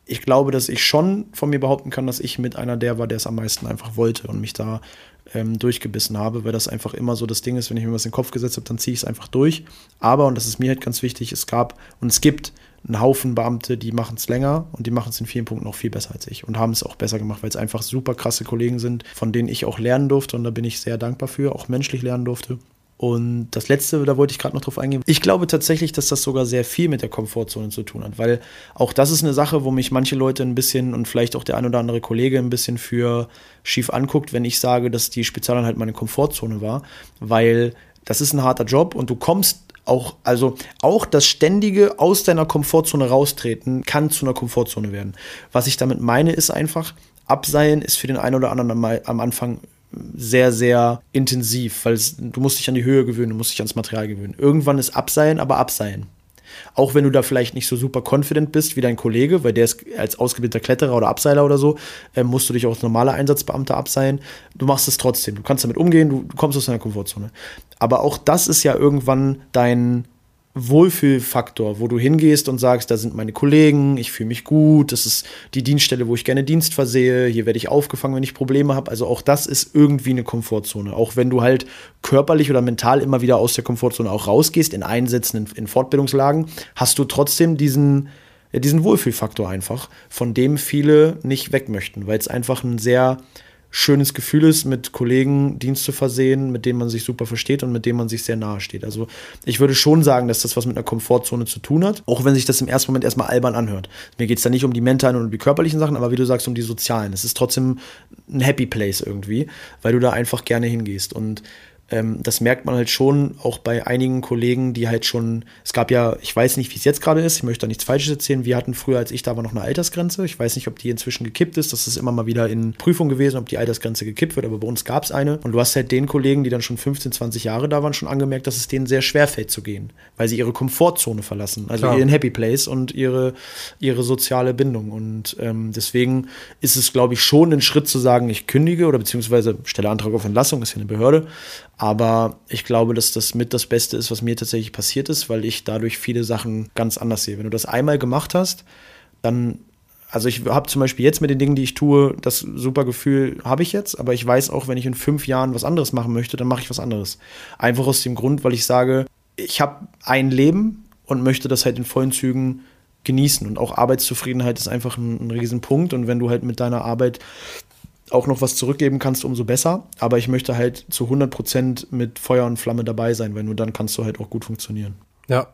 ich glaube, dass ich schon von mir behaupten kann, dass ich mit einer der war, der es am meisten einfach wollte und mich da ähm, durchgebissen habe, weil das einfach immer so das Ding ist, wenn ich mir was in den Kopf gesetzt habe, dann ziehe ich es einfach durch. Aber, und das ist mir halt ganz wichtig, es gab und es gibt einen Haufen Beamte, die machen es länger und die machen es in vielen Punkten auch viel besser als ich und haben es auch besser gemacht, weil es einfach super krasse Kollegen sind, von denen ich auch lernen durfte und da bin ich sehr dankbar für, auch menschlich lernen durfte. Und das letzte, da wollte ich gerade noch drauf eingehen. Ich glaube tatsächlich, dass das sogar sehr viel mit der Komfortzone zu tun hat, weil auch das ist eine Sache, wo mich manche Leute ein bisschen und vielleicht auch der ein oder andere Kollege ein bisschen für schief anguckt, wenn ich sage, dass die Spezialeinheit meine Komfortzone war, weil das ist ein harter Job und du kommst auch, also auch das ständige aus deiner Komfortzone raustreten kann zu einer Komfortzone werden. Was ich damit meine, ist einfach, Abseilen ist für den einen oder anderen am, am Anfang sehr, sehr intensiv, weil es, du musst dich an die Höhe gewöhnen, du musst dich ans Material gewöhnen. Irgendwann ist Abseilen, aber Abseilen. Auch wenn du da vielleicht nicht so super confident bist wie dein Kollege, weil der ist als ausgebildeter Kletterer oder Abseiler oder so, äh, musst du dich auch als normaler Einsatzbeamter abseilen. Du machst es trotzdem. Du kannst damit umgehen, du, du kommst aus deiner Komfortzone. Aber auch das ist ja irgendwann dein, Wohlfühlfaktor, wo du hingehst und sagst, da sind meine Kollegen, ich fühle mich gut, das ist die Dienststelle, wo ich gerne Dienst versehe, hier werde ich aufgefangen, wenn ich Probleme habe. Also auch das ist irgendwie eine Komfortzone. Auch wenn du halt körperlich oder mental immer wieder aus der Komfortzone auch rausgehst, in Einsätzen, in, in Fortbildungslagen, hast du trotzdem diesen, diesen Wohlfühlfaktor einfach, von dem viele nicht weg möchten, weil es einfach ein sehr schönes Gefühl ist, mit Kollegen Dienst zu versehen, mit denen man sich super versteht und mit denen man sich sehr nahe steht. Also ich würde schon sagen, dass das was mit einer Komfortzone zu tun hat, auch wenn sich das im ersten Moment erstmal albern anhört. Mir geht es da nicht um die mentalen und um die körperlichen Sachen, aber wie du sagst, um die sozialen. Es ist trotzdem ein Happy Place irgendwie, weil du da einfach gerne hingehst. Und das merkt man halt schon auch bei einigen Kollegen, die halt schon, es gab ja, ich weiß nicht, wie es jetzt gerade ist, ich möchte da nichts Falsches erzählen, wir hatten früher, als ich da war, noch eine Altersgrenze. Ich weiß nicht, ob die inzwischen gekippt ist, das ist immer mal wieder in Prüfung gewesen, ob die Altersgrenze gekippt wird, aber bei uns gab es eine. Und du hast halt den Kollegen, die dann schon 15, 20 Jahre da waren, schon angemerkt, dass es denen sehr schwer fällt zu gehen, weil sie ihre Komfortzone verlassen, also Klar. ihren Happy Place und ihre, ihre soziale Bindung. Und ähm, deswegen ist es, glaube ich, schon ein Schritt zu sagen, ich kündige oder beziehungsweise stelle Antrag auf Entlassung, ist ja eine Behörde. Aber ich glaube, dass das mit das Beste ist, was mir tatsächlich passiert ist, weil ich dadurch viele Sachen ganz anders sehe. Wenn du das einmal gemacht hast, dann also ich habe zum Beispiel jetzt mit den Dingen, die ich tue, das super Gefühl habe ich jetzt, aber ich weiß auch, wenn ich in fünf Jahren was anderes machen möchte, dann mache ich was anderes. Einfach aus dem Grund, weil ich sage, ich habe ein Leben und möchte das halt in vollen Zügen genießen. Und auch Arbeitszufriedenheit ist einfach ein, ein Riesenpunkt. Und wenn du halt mit deiner Arbeit auch noch was zurückgeben kannst, umso besser. Aber ich möchte halt zu 100 Prozent mit Feuer und Flamme dabei sein, weil nur dann kannst du halt auch gut funktionieren. Ja,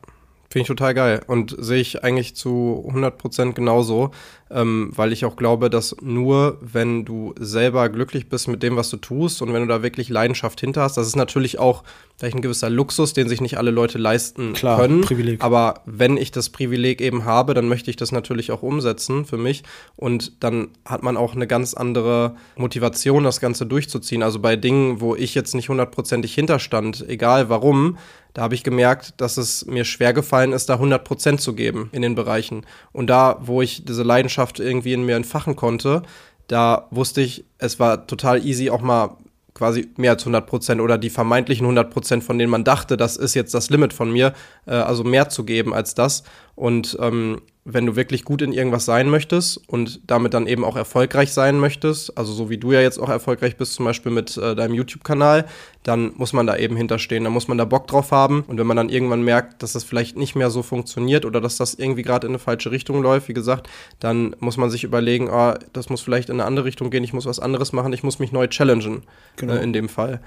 Finde ich total geil und sehe ich eigentlich zu 100% genauso, ähm, weil ich auch glaube, dass nur wenn du selber glücklich bist mit dem, was du tust und wenn du da wirklich Leidenschaft hinter hast, das ist natürlich auch vielleicht ein gewisser Luxus, den sich nicht alle Leute leisten Klar, können. Privileg. Aber wenn ich das Privileg eben habe, dann möchte ich das natürlich auch umsetzen für mich und dann hat man auch eine ganz andere Motivation, das Ganze durchzuziehen. Also bei Dingen, wo ich jetzt nicht hundertprozentig hinterstand, egal warum, da habe ich gemerkt, dass es mir schwer gefallen ist, da 100 Prozent zu geben in den Bereichen. Und da, wo ich diese Leidenschaft irgendwie in mir entfachen konnte, da wusste ich, es war total easy, auch mal quasi mehr als 100 Prozent oder die vermeintlichen 100 Prozent, von denen man dachte, das ist jetzt das Limit von mir, äh, also mehr zu geben als das. Und ähm, wenn du wirklich gut in irgendwas sein möchtest und damit dann eben auch erfolgreich sein möchtest, also so wie du ja jetzt auch erfolgreich bist, zum Beispiel mit äh, deinem YouTube-Kanal, dann muss man da eben hinterstehen, dann muss man da Bock drauf haben. Und wenn man dann irgendwann merkt, dass das vielleicht nicht mehr so funktioniert oder dass das irgendwie gerade in eine falsche Richtung läuft, wie gesagt, dann muss man sich überlegen, ah, das muss vielleicht in eine andere Richtung gehen, ich muss was anderes machen, ich muss mich neu challengen genau. äh, in dem Fall.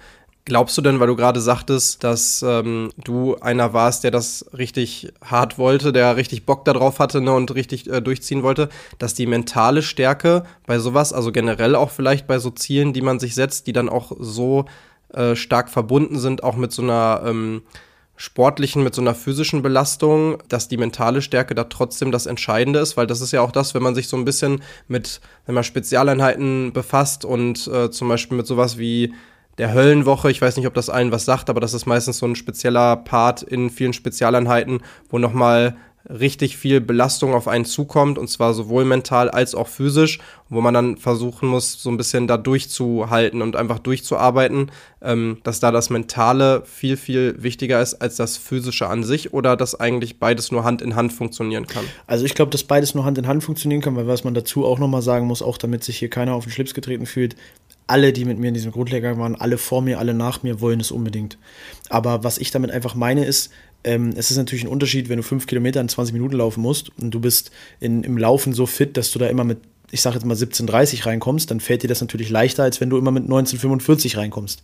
Glaubst du denn, weil du gerade sagtest, dass ähm, du einer warst, der das richtig hart wollte, der richtig Bock darauf hatte ne, und richtig äh, durchziehen wollte, dass die mentale Stärke bei sowas, also generell auch vielleicht bei so Zielen, die man sich setzt, die dann auch so äh, stark verbunden sind, auch mit so einer ähm, sportlichen, mit so einer physischen Belastung, dass die mentale Stärke da trotzdem das Entscheidende ist, weil das ist ja auch das, wenn man sich so ein bisschen mit, wenn man Spezialeinheiten befasst und äh, zum Beispiel mit sowas wie der Höllenwoche. Ich weiß nicht, ob das allen was sagt, aber das ist meistens so ein spezieller Part in vielen Spezialeinheiten, wo nochmal richtig viel Belastung auf einen zukommt und zwar sowohl mental als auch physisch, wo man dann versuchen muss, so ein bisschen da durchzuhalten und einfach durchzuarbeiten, ähm, dass da das Mentale viel, viel wichtiger ist als das Physische an sich oder dass eigentlich beides nur Hand in Hand funktionieren kann. Also ich glaube, dass beides nur Hand in Hand funktionieren kann, weil was man dazu auch nochmal sagen muss, auch damit sich hier keiner auf den Schlips getreten fühlt, alle, die mit mir in diesem Grundlehrgang waren, alle vor mir, alle nach mir, wollen es unbedingt. Aber was ich damit einfach meine, ist, ähm, es ist natürlich ein Unterschied, wenn du fünf Kilometer in 20 Minuten laufen musst und du bist in, im Laufen so fit, dass du da immer mit, ich sage jetzt mal 17,30 reinkommst, dann fällt dir das natürlich leichter, als wenn du immer mit 19,45 reinkommst.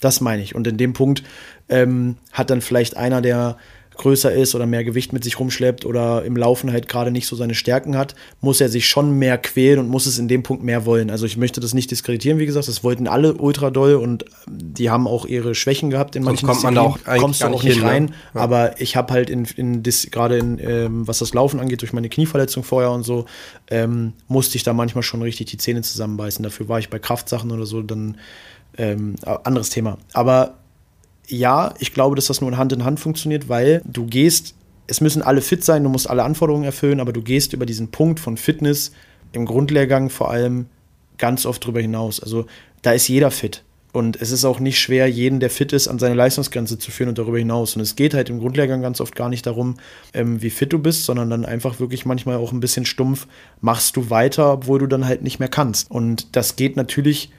Das meine ich. Und in dem Punkt ähm, hat dann vielleicht einer, der größer ist oder mehr Gewicht mit sich rumschleppt oder im Laufen halt gerade nicht so seine Stärken hat, muss er sich schon mehr quälen und muss es in dem Punkt mehr wollen. Also ich möchte das nicht diskreditieren, wie gesagt, das wollten alle ultra doll und die haben auch ihre Schwächen gehabt in manchen Sonst kommt man da auch kommst du auch nicht hin, ne? rein, ne? ja. aber ich habe halt in, in gerade in ähm, was das Laufen angeht durch meine Knieverletzung vorher und so ähm, musste ich da manchmal schon richtig die Zähne zusammenbeißen. Dafür war ich bei Kraftsachen oder so dann ähm, anderes Thema. Aber ja, ich glaube, dass das nur Hand in Hand funktioniert, weil du gehst, es müssen alle fit sein, du musst alle Anforderungen erfüllen, aber du gehst über diesen Punkt von Fitness im Grundlehrgang vor allem ganz oft drüber hinaus. Also da ist jeder fit. Und es ist auch nicht schwer, jeden, der fit ist, an seine Leistungsgrenze zu führen und darüber hinaus. Und es geht halt im Grundlehrgang ganz oft gar nicht darum, ähm, wie fit du bist, sondern dann einfach wirklich manchmal auch ein bisschen stumpf, machst du weiter, obwohl du dann halt nicht mehr kannst. Und das geht natürlich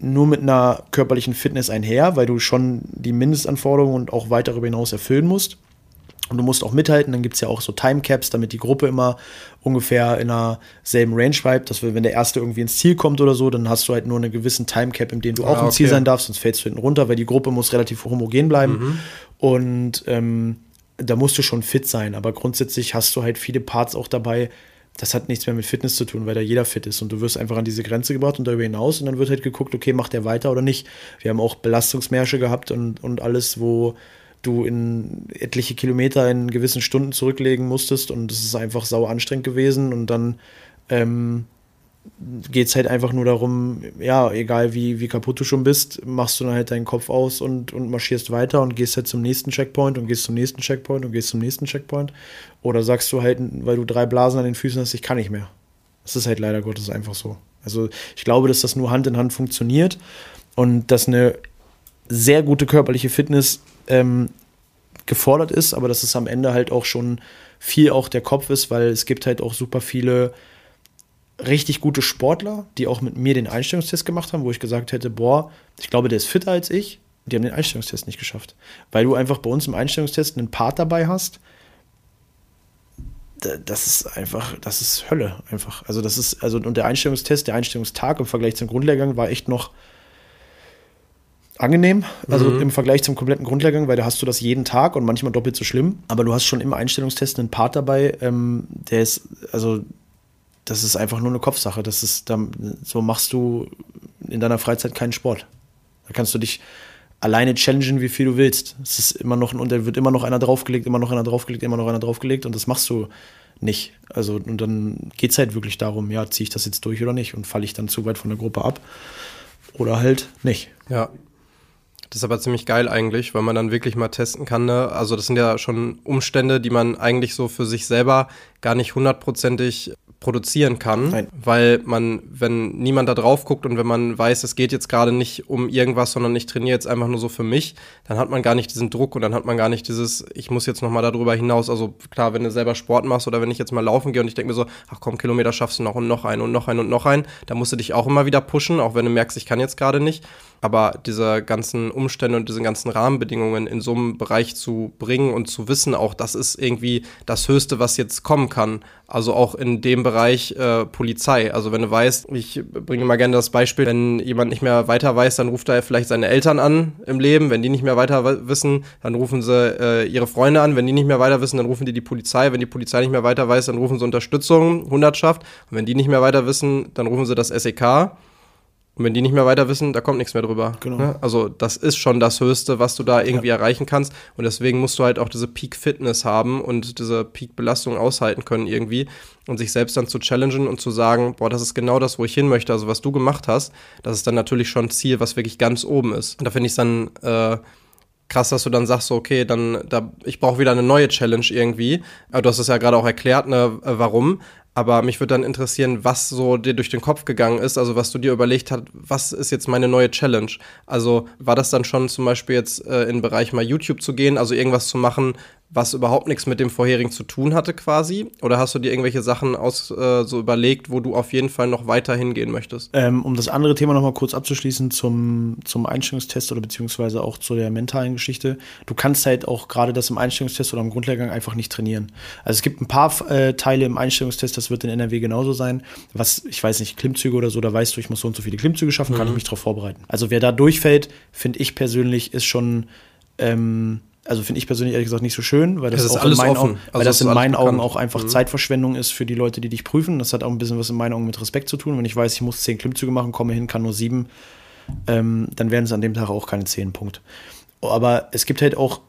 nur mit einer körperlichen Fitness einher, weil du schon die Mindestanforderungen und auch weit darüber hinaus erfüllen musst. Und du musst auch mithalten, dann gibt es ja auch so Timecaps, damit die Gruppe immer ungefähr in einer selben Range bleibt, dass wir, wenn der Erste irgendwie ins Ziel kommt oder so, dann hast du halt nur einen gewissen Timecap, in dem du ah, auch im okay. Ziel sein darfst, sonst fällst du hinten runter, weil die Gruppe muss relativ homogen bleiben. Mhm. Und ähm, da musst du schon fit sein, aber grundsätzlich hast du halt viele Parts auch dabei, das hat nichts mehr mit Fitness zu tun, weil da jeder fit ist. Und du wirst einfach an diese Grenze gebracht und darüber hinaus und dann wird halt geguckt, okay, macht der weiter oder nicht. Wir haben auch Belastungsmärsche gehabt und, und alles, wo du in etliche Kilometer in gewissen Stunden zurücklegen musstest. Und es ist einfach sau anstrengend gewesen. Und dann ähm, geht es halt einfach nur darum, ja, egal wie, wie kaputt du schon bist, machst du dann halt deinen Kopf aus und, und marschierst weiter und gehst halt zum nächsten Checkpoint und gehst zum nächsten Checkpoint und gehst zum nächsten Checkpoint. Oder sagst du halt, weil du drei Blasen an den Füßen hast, ich kann nicht mehr. Das ist halt leider Gottes einfach so. Also ich glaube, dass das nur Hand in Hand funktioniert und dass eine sehr gute körperliche Fitness ähm, gefordert ist, aber dass es am Ende halt auch schon viel auch der Kopf ist, weil es gibt halt auch super viele richtig gute Sportler, die auch mit mir den Einstellungstest gemacht haben, wo ich gesagt hätte, boah, ich glaube, der ist fitter als ich. Die haben den Einstellungstest nicht geschafft. Weil du einfach bei uns im Einstellungstest einen Part dabei hast. Das ist einfach, das ist Hölle einfach. Also das ist, also und der Einstellungstest, der Einstellungstag im Vergleich zum Grundlehrgang war echt noch angenehm, also mhm. im Vergleich zum kompletten Grundlehrgang, weil da hast du das jeden Tag und manchmal doppelt so schlimm. Aber du hast schon im Einstellungstest einen Part dabei, ähm, der ist, also das ist einfach nur eine Kopfsache. Das ist, so machst du in deiner Freizeit keinen Sport. Da kannst du dich alleine challengen, wie viel du willst. Es ist immer noch, und da wird immer noch einer draufgelegt, immer noch einer draufgelegt, immer noch einer draufgelegt und das machst du nicht. Also, und dann geht es halt wirklich darum, ja, ziehe ich das jetzt durch oder nicht und falle ich dann zu weit von der Gruppe ab oder halt nicht. Ja. Das ist aber ziemlich geil eigentlich, weil man dann wirklich mal testen kann. Ne? Also das sind ja schon Umstände, die man eigentlich so für sich selber gar nicht hundertprozentig produzieren kann, Nein. weil man, wenn niemand da drauf guckt und wenn man weiß, es geht jetzt gerade nicht um irgendwas, sondern ich trainiere jetzt einfach nur so für mich, dann hat man gar nicht diesen Druck und dann hat man gar nicht dieses, ich muss jetzt nochmal darüber hinaus. Also klar, wenn du selber Sport machst oder wenn ich jetzt mal laufen gehe und ich denke mir so, ach komm, Kilometer schaffst du noch und noch einen und noch einen und noch einen, da musst du dich auch immer wieder pushen, auch wenn du merkst, ich kann jetzt gerade nicht. Aber diese ganzen Umstände und diese ganzen Rahmenbedingungen in so einem Bereich zu bringen und zu wissen, auch das ist irgendwie das Höchste, was jetzt kommen kann. Also auch in dem Bereich äh, Polizei. Also wenn du weißt, ich bringe mal gerne das Beispiel, wenn jemand nicht mehr weiter weiß, dann ruft er vielleicht seine Eltern an im Leben. Wenn die nicht mehr weiter wissen, dann rufen sie äh, ihre Freunde an. Wenn die nicht mehr weiter wissen, dann rufen die die Polizei. Wenn die Polizei nicht mehr weiter weiß, dann rufen sie Unterstützung, Hundertschaft. Und wenn die nicht mehr weiter wissen, dann rufen sie das SEK. Und wenn die nicht mehr weiter wissen, da kommt nichts mehr drüber. Genau. Ne? Also das ist schon das Höchste, was du da irgendwie ja. erreichen kannst. Und deswegen musst du halt auch diese Peak-Fitness haben und diese Peak-Belastung aushalten können irgendwie und sich selbst dann zu challengen und zu sagen, boah, das ist genau das, wo ich hin möchte. Also was du gemacht hast, das ist dann natürlich schon ein Ziel, was wirklich ganz oben ist. Und da finde ich es dann äh, krass, dass du dann sagst, so, okay, dann da, ich brauche wieder eine neue Challenge irgendwie. Aber du hast es ja gerade auch erklärt, ne, warum. Aber mich würde dann interessieren, was so dir durch den Kopf gegangen ist, also was du dir überlegt hast, was ist jetzt meine neue Challenge? Also war das dann schon zum Beispiel jetzt äh, in den Bereich mal YouTube zu gehen, also irgendwas zu machen, was überhaupt nichts mit dem vorherigen zu tun hatte quasi? Oder hast du dir irgendwelche Sachen aus äh, so überlegt, wo du auf jeden Fall noch weiter hingehen möchtest? Ähm, um das andere Thema nochmal kurz abzuschließen zum, zum Einstellungstest oder beziehungsweise auch zu der mentalen Geschichte. Du kannst halt auch gerade das im Einstellungstest oder im Grundlehrgang einfach nicht trainieren. Also es gibt ein paar äh, Teile im Einstellungstest, das wird in NRW genauso sein. Was, ich weiß nicht, Klimmzüge oder so, da weißt du, ich muss so und so viele Klimmzüge schaffen, mhm. kann ich mich darauf vorbereiten. Also wer da durchfällt, finde ich persönlich, ist schon ähm, also finde ich persönlich ehrlich gesagt nicht so schön, weil das, das auch in meinen Augen, also weil das in meinen Augen auch einfach mhm. Zeitverschwendung ist für die Leute, die dich prüfen. Das hat auch ein bisschen was in meinen Augen mit Respekt zu tun. Wenn ich weiß, ich muss zehn Klimmzüge machen, komme hin, kann nur sieben, ähm, dann werden es an dem Tag auch keine zehn Punkte. Aber es gibt halt auch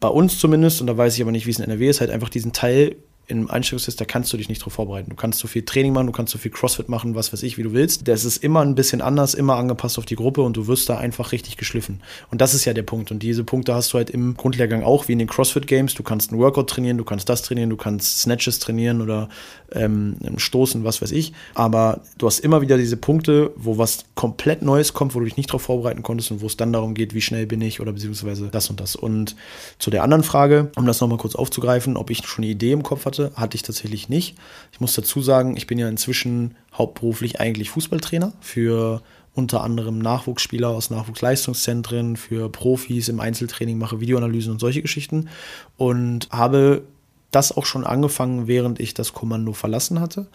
bei uns zumindest, und da weiß ich aber nicht, wie es in NRW ist, halt einfach diesen Teil, im Einstellungstest, da kannst du dich nicht drauf vorbereiten. Du kannst so viel Training machen, du kannst so viel Crossfit machen, was weiß ich, wie du willst. Das ist immer ein bisschen anders, immer angepasst auf die Gruppe und du wirst da einfach richtig geschliffen. Und das ist ja der Punkt. Und diese Punkte hast du halt im Grundlehrgang auch, wie in den CrossFit Games. Du kannst einen Workout trainieren, du kannst das trainieren, du kannst Snatches trainieren oder ähm, Stoßen, was weiß ich. Aber du hast immer wieder diese Punkte, wo was komplett Neues kommt, wo du dich nicht drauf vorbereiten konntest und wo es dann darum geht, wie schnell bin ich oder beziehungsweise das und das. Und zu der anderen Frage, um das nochmal kurz aufzugreifen, ob ich schon eine Idee im Kopf hatte, hatte, hatte ich tatsächlich nicht. Ich muss dazu sagen, ich bin ja inzwischen hauptberuflich eigentlich Fußballtrainer für unter anderem Nachwuchsspieler aus Nachwuchsleistungszentren, für Profis im Einzeltraining, mache Videoanalysen und solche Geschichten und habe das auch schon angefangen, während ich das Kommando verlassen hatte.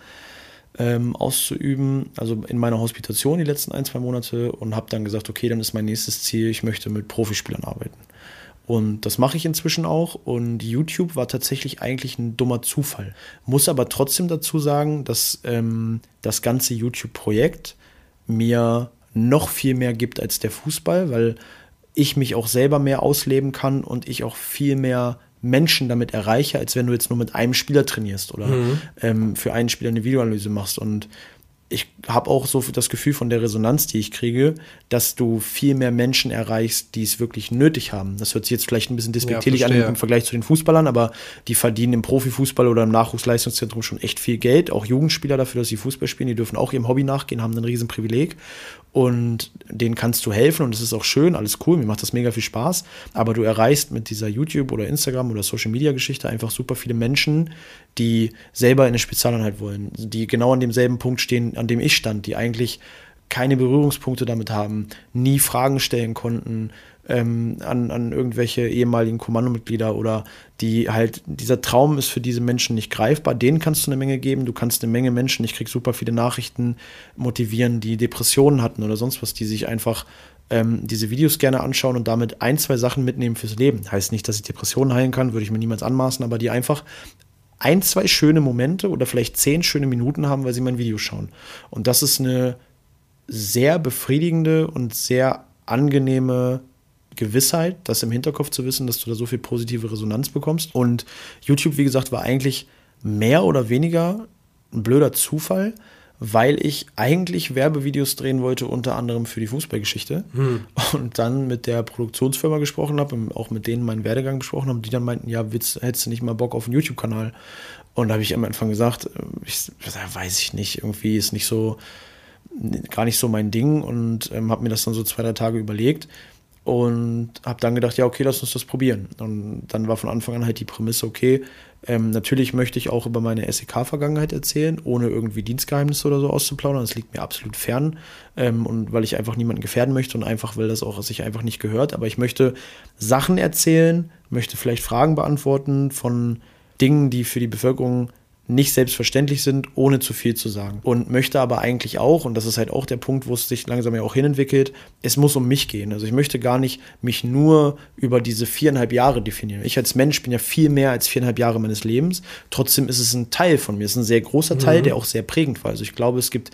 Ähm, auszuüben, also in meiner Hospitation die letzten ein, zwei Monate und habe dann gesagt, okay, dann ist mein nächstes Ziel, ich möchte mit Profispielern arbeiten. Und das mache ich inzwischen auch. Und YouTube war tatsächlich eigentlich ein dummer Zufall. Muss aber trotzdem dazu sagen, dass ähm, das ganze YouTube-Projekt mir noch viel mehr gibt als der Fußball, weil ich mich auch selber mehr ausleben kann und ich auch viel mehr Menschen damit erreiche, als wenn du jetzt nur mit einem Spieler trainierst oder mhm. ähm, für einen Spieler eine Videoanalyse machst. Und ich habe auch so das Gefühl von der Resonanz, die ich kriege, dass du viel mehr Menschen erreichst, die es wirklich nötig haben. Das hört sich jetzt vielleicht ein bisschen despektierlich ja, an im Vergleich zu den Fußballern, aber die verdienen im Profifußball oder im Nachwuchsleistungszentrum schon echt viel Geld. Auch Jugendspieler dafür, dass sie Fußball spielen, die dürfen auch ihrem Hobby nachgehen, haben ein Riesenprivileg und denen kannst du helfen und es ist auch schön, alles cool, mir macht das mega viel Spaß, aber du erreichst mit dieser YouTube oder Instagram oder Social Media Geschichte einfach super viele Menschen, die selber in eine Spezialeinheit wollen, die genau an demselben Punkt stehen, an dem ich stand, die eigentlich keine Berührungspunkte damit haben, nie Fragen stellen konnten, ähm, an, an irgendwelche ehemaligen Kommandomitglieder oder die halt, dieser Traum ist für diese Menschen nicht greifbar. Denen kannst du eine Menge geben. Du kannst eine Menge Menschen, ich kriege super viele Nachrichten, motivieren, die Depressionen hatten oder sonst was, die sich einfach ähm, diese Videos gerne anschauen und damit ein, zwei Sachen mitnehmen fürs Leben. Heißt nicht, dass ich Depressionen heilen kann, würde ich mir niemals anmaßen, aber die einfach ein, zwei schöne Momente oder vielleicht zehn schöne Minuten haben, weil sie mein Video schauen. Und das ist eine sehr befriedigende und sehr angenehme Gewissheit, das im Hinterkopf zu wissen, dass du da so viel positive Resonanz bekommst. Und YouTube, wie gesagt, war eigentlich mehr oder weniger ein blöder Zufall, weil ich eigentlich Werbevideos drehen wollte, unter anderem für die Fußballgeschichte. Hm. Und dann mit der Produktionsfirma gesprochen habe, auch mit denen meinen Werdegang besprochen habe, die dann meinten, ja, willst, hättest du nicht mal Bock auf einen YouTube-Kanal? Und da habe ich am Anfang gesagt, ich, weiß ich nicht, irgendwie ist nicht so, gar nicht so mein Ding und ähm, habe mir das dann so zwei, drei Tage überlegt und habe dann gedacht, ja, okay, lass uns das probieren. Und dann war von Anfang an halt die Prämisse, okay, ähm, natürlich möchte ich auch über meine SEK-Vergangenheit erzählen, ohne irgendwie Dienstgeheimnisse oder so auszuplaudern. Das liegt mir absolut fern. Ähm, und weil ich einfach niemanden gefährden möchte und einfach, weil das auch sich einfach nicht gehört. Aber ich möchte Sachen erzählen, möchte vielleicht Fragen beantworten von Dingen, die für die Bevölkerung nicht selbstverständlich sind, ohne zu viel zu sagen. Und möchte aber eigentlich auch, und das ist halt auch der Punkt, wo es sich langsam ja auch hinentwickelt, es muss um mich gehen. Also ich möchte gar nicht mich nur über diese viereinhalb Jahre definieren. Ich als Mensch bin ja viel mehr als viereinhalb Jahre meines Lebens. Trotzdem ist es ein Teil von mir. Es ist ein sehr großer Teil, mhm. der auch sehr prägend war. Also ich glaube, es gibt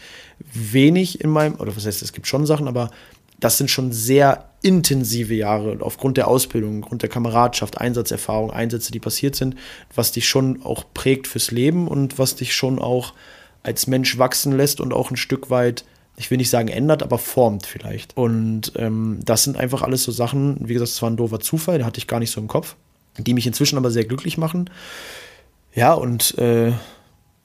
wenig in meinem, oder was heißt, es gibt schon Sachen, aber das sind schon sehr intensive Jahre aufgrund der Ausbildung, aufgrund der Kameradschaft, Einsatzerfahrung, Einsätze, die passiert sind, was dich schon auch prägt fürs Leben und was dich schon auch als Mensch wachsen lässt und auch ein Stück weit, ich will nicht sagen ändert, aber formt vielleicht. Und ähm, das sind einfach alles so Sachen, wie gesagt, es war ein doofer Zufall, der hatte ich gar nicht so im Kopf, die mich inzwischen aber sehr glücklich machen. Ja, und äh,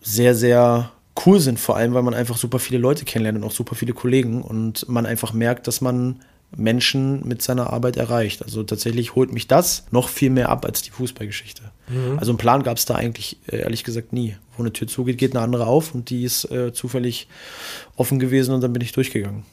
sehr, sehr cool sind, vor allem, weil man einfach super viele Leute kennenlernt und auch super viele Kollegen und man einfach merkt, dass man Menschen mit seiner Arbeit erreicht. Also tatsächlich holt mich das noch viel mehr ab als die Fußballgeschichte. Mhm. Also einen Plan gab es da eigentlich äh, ehrlich gesagt nie. Wo eine Tür zugeht, geht eine andere auf und die ist äh, zufällig offen gewesen und dann bin ich durchgegangen.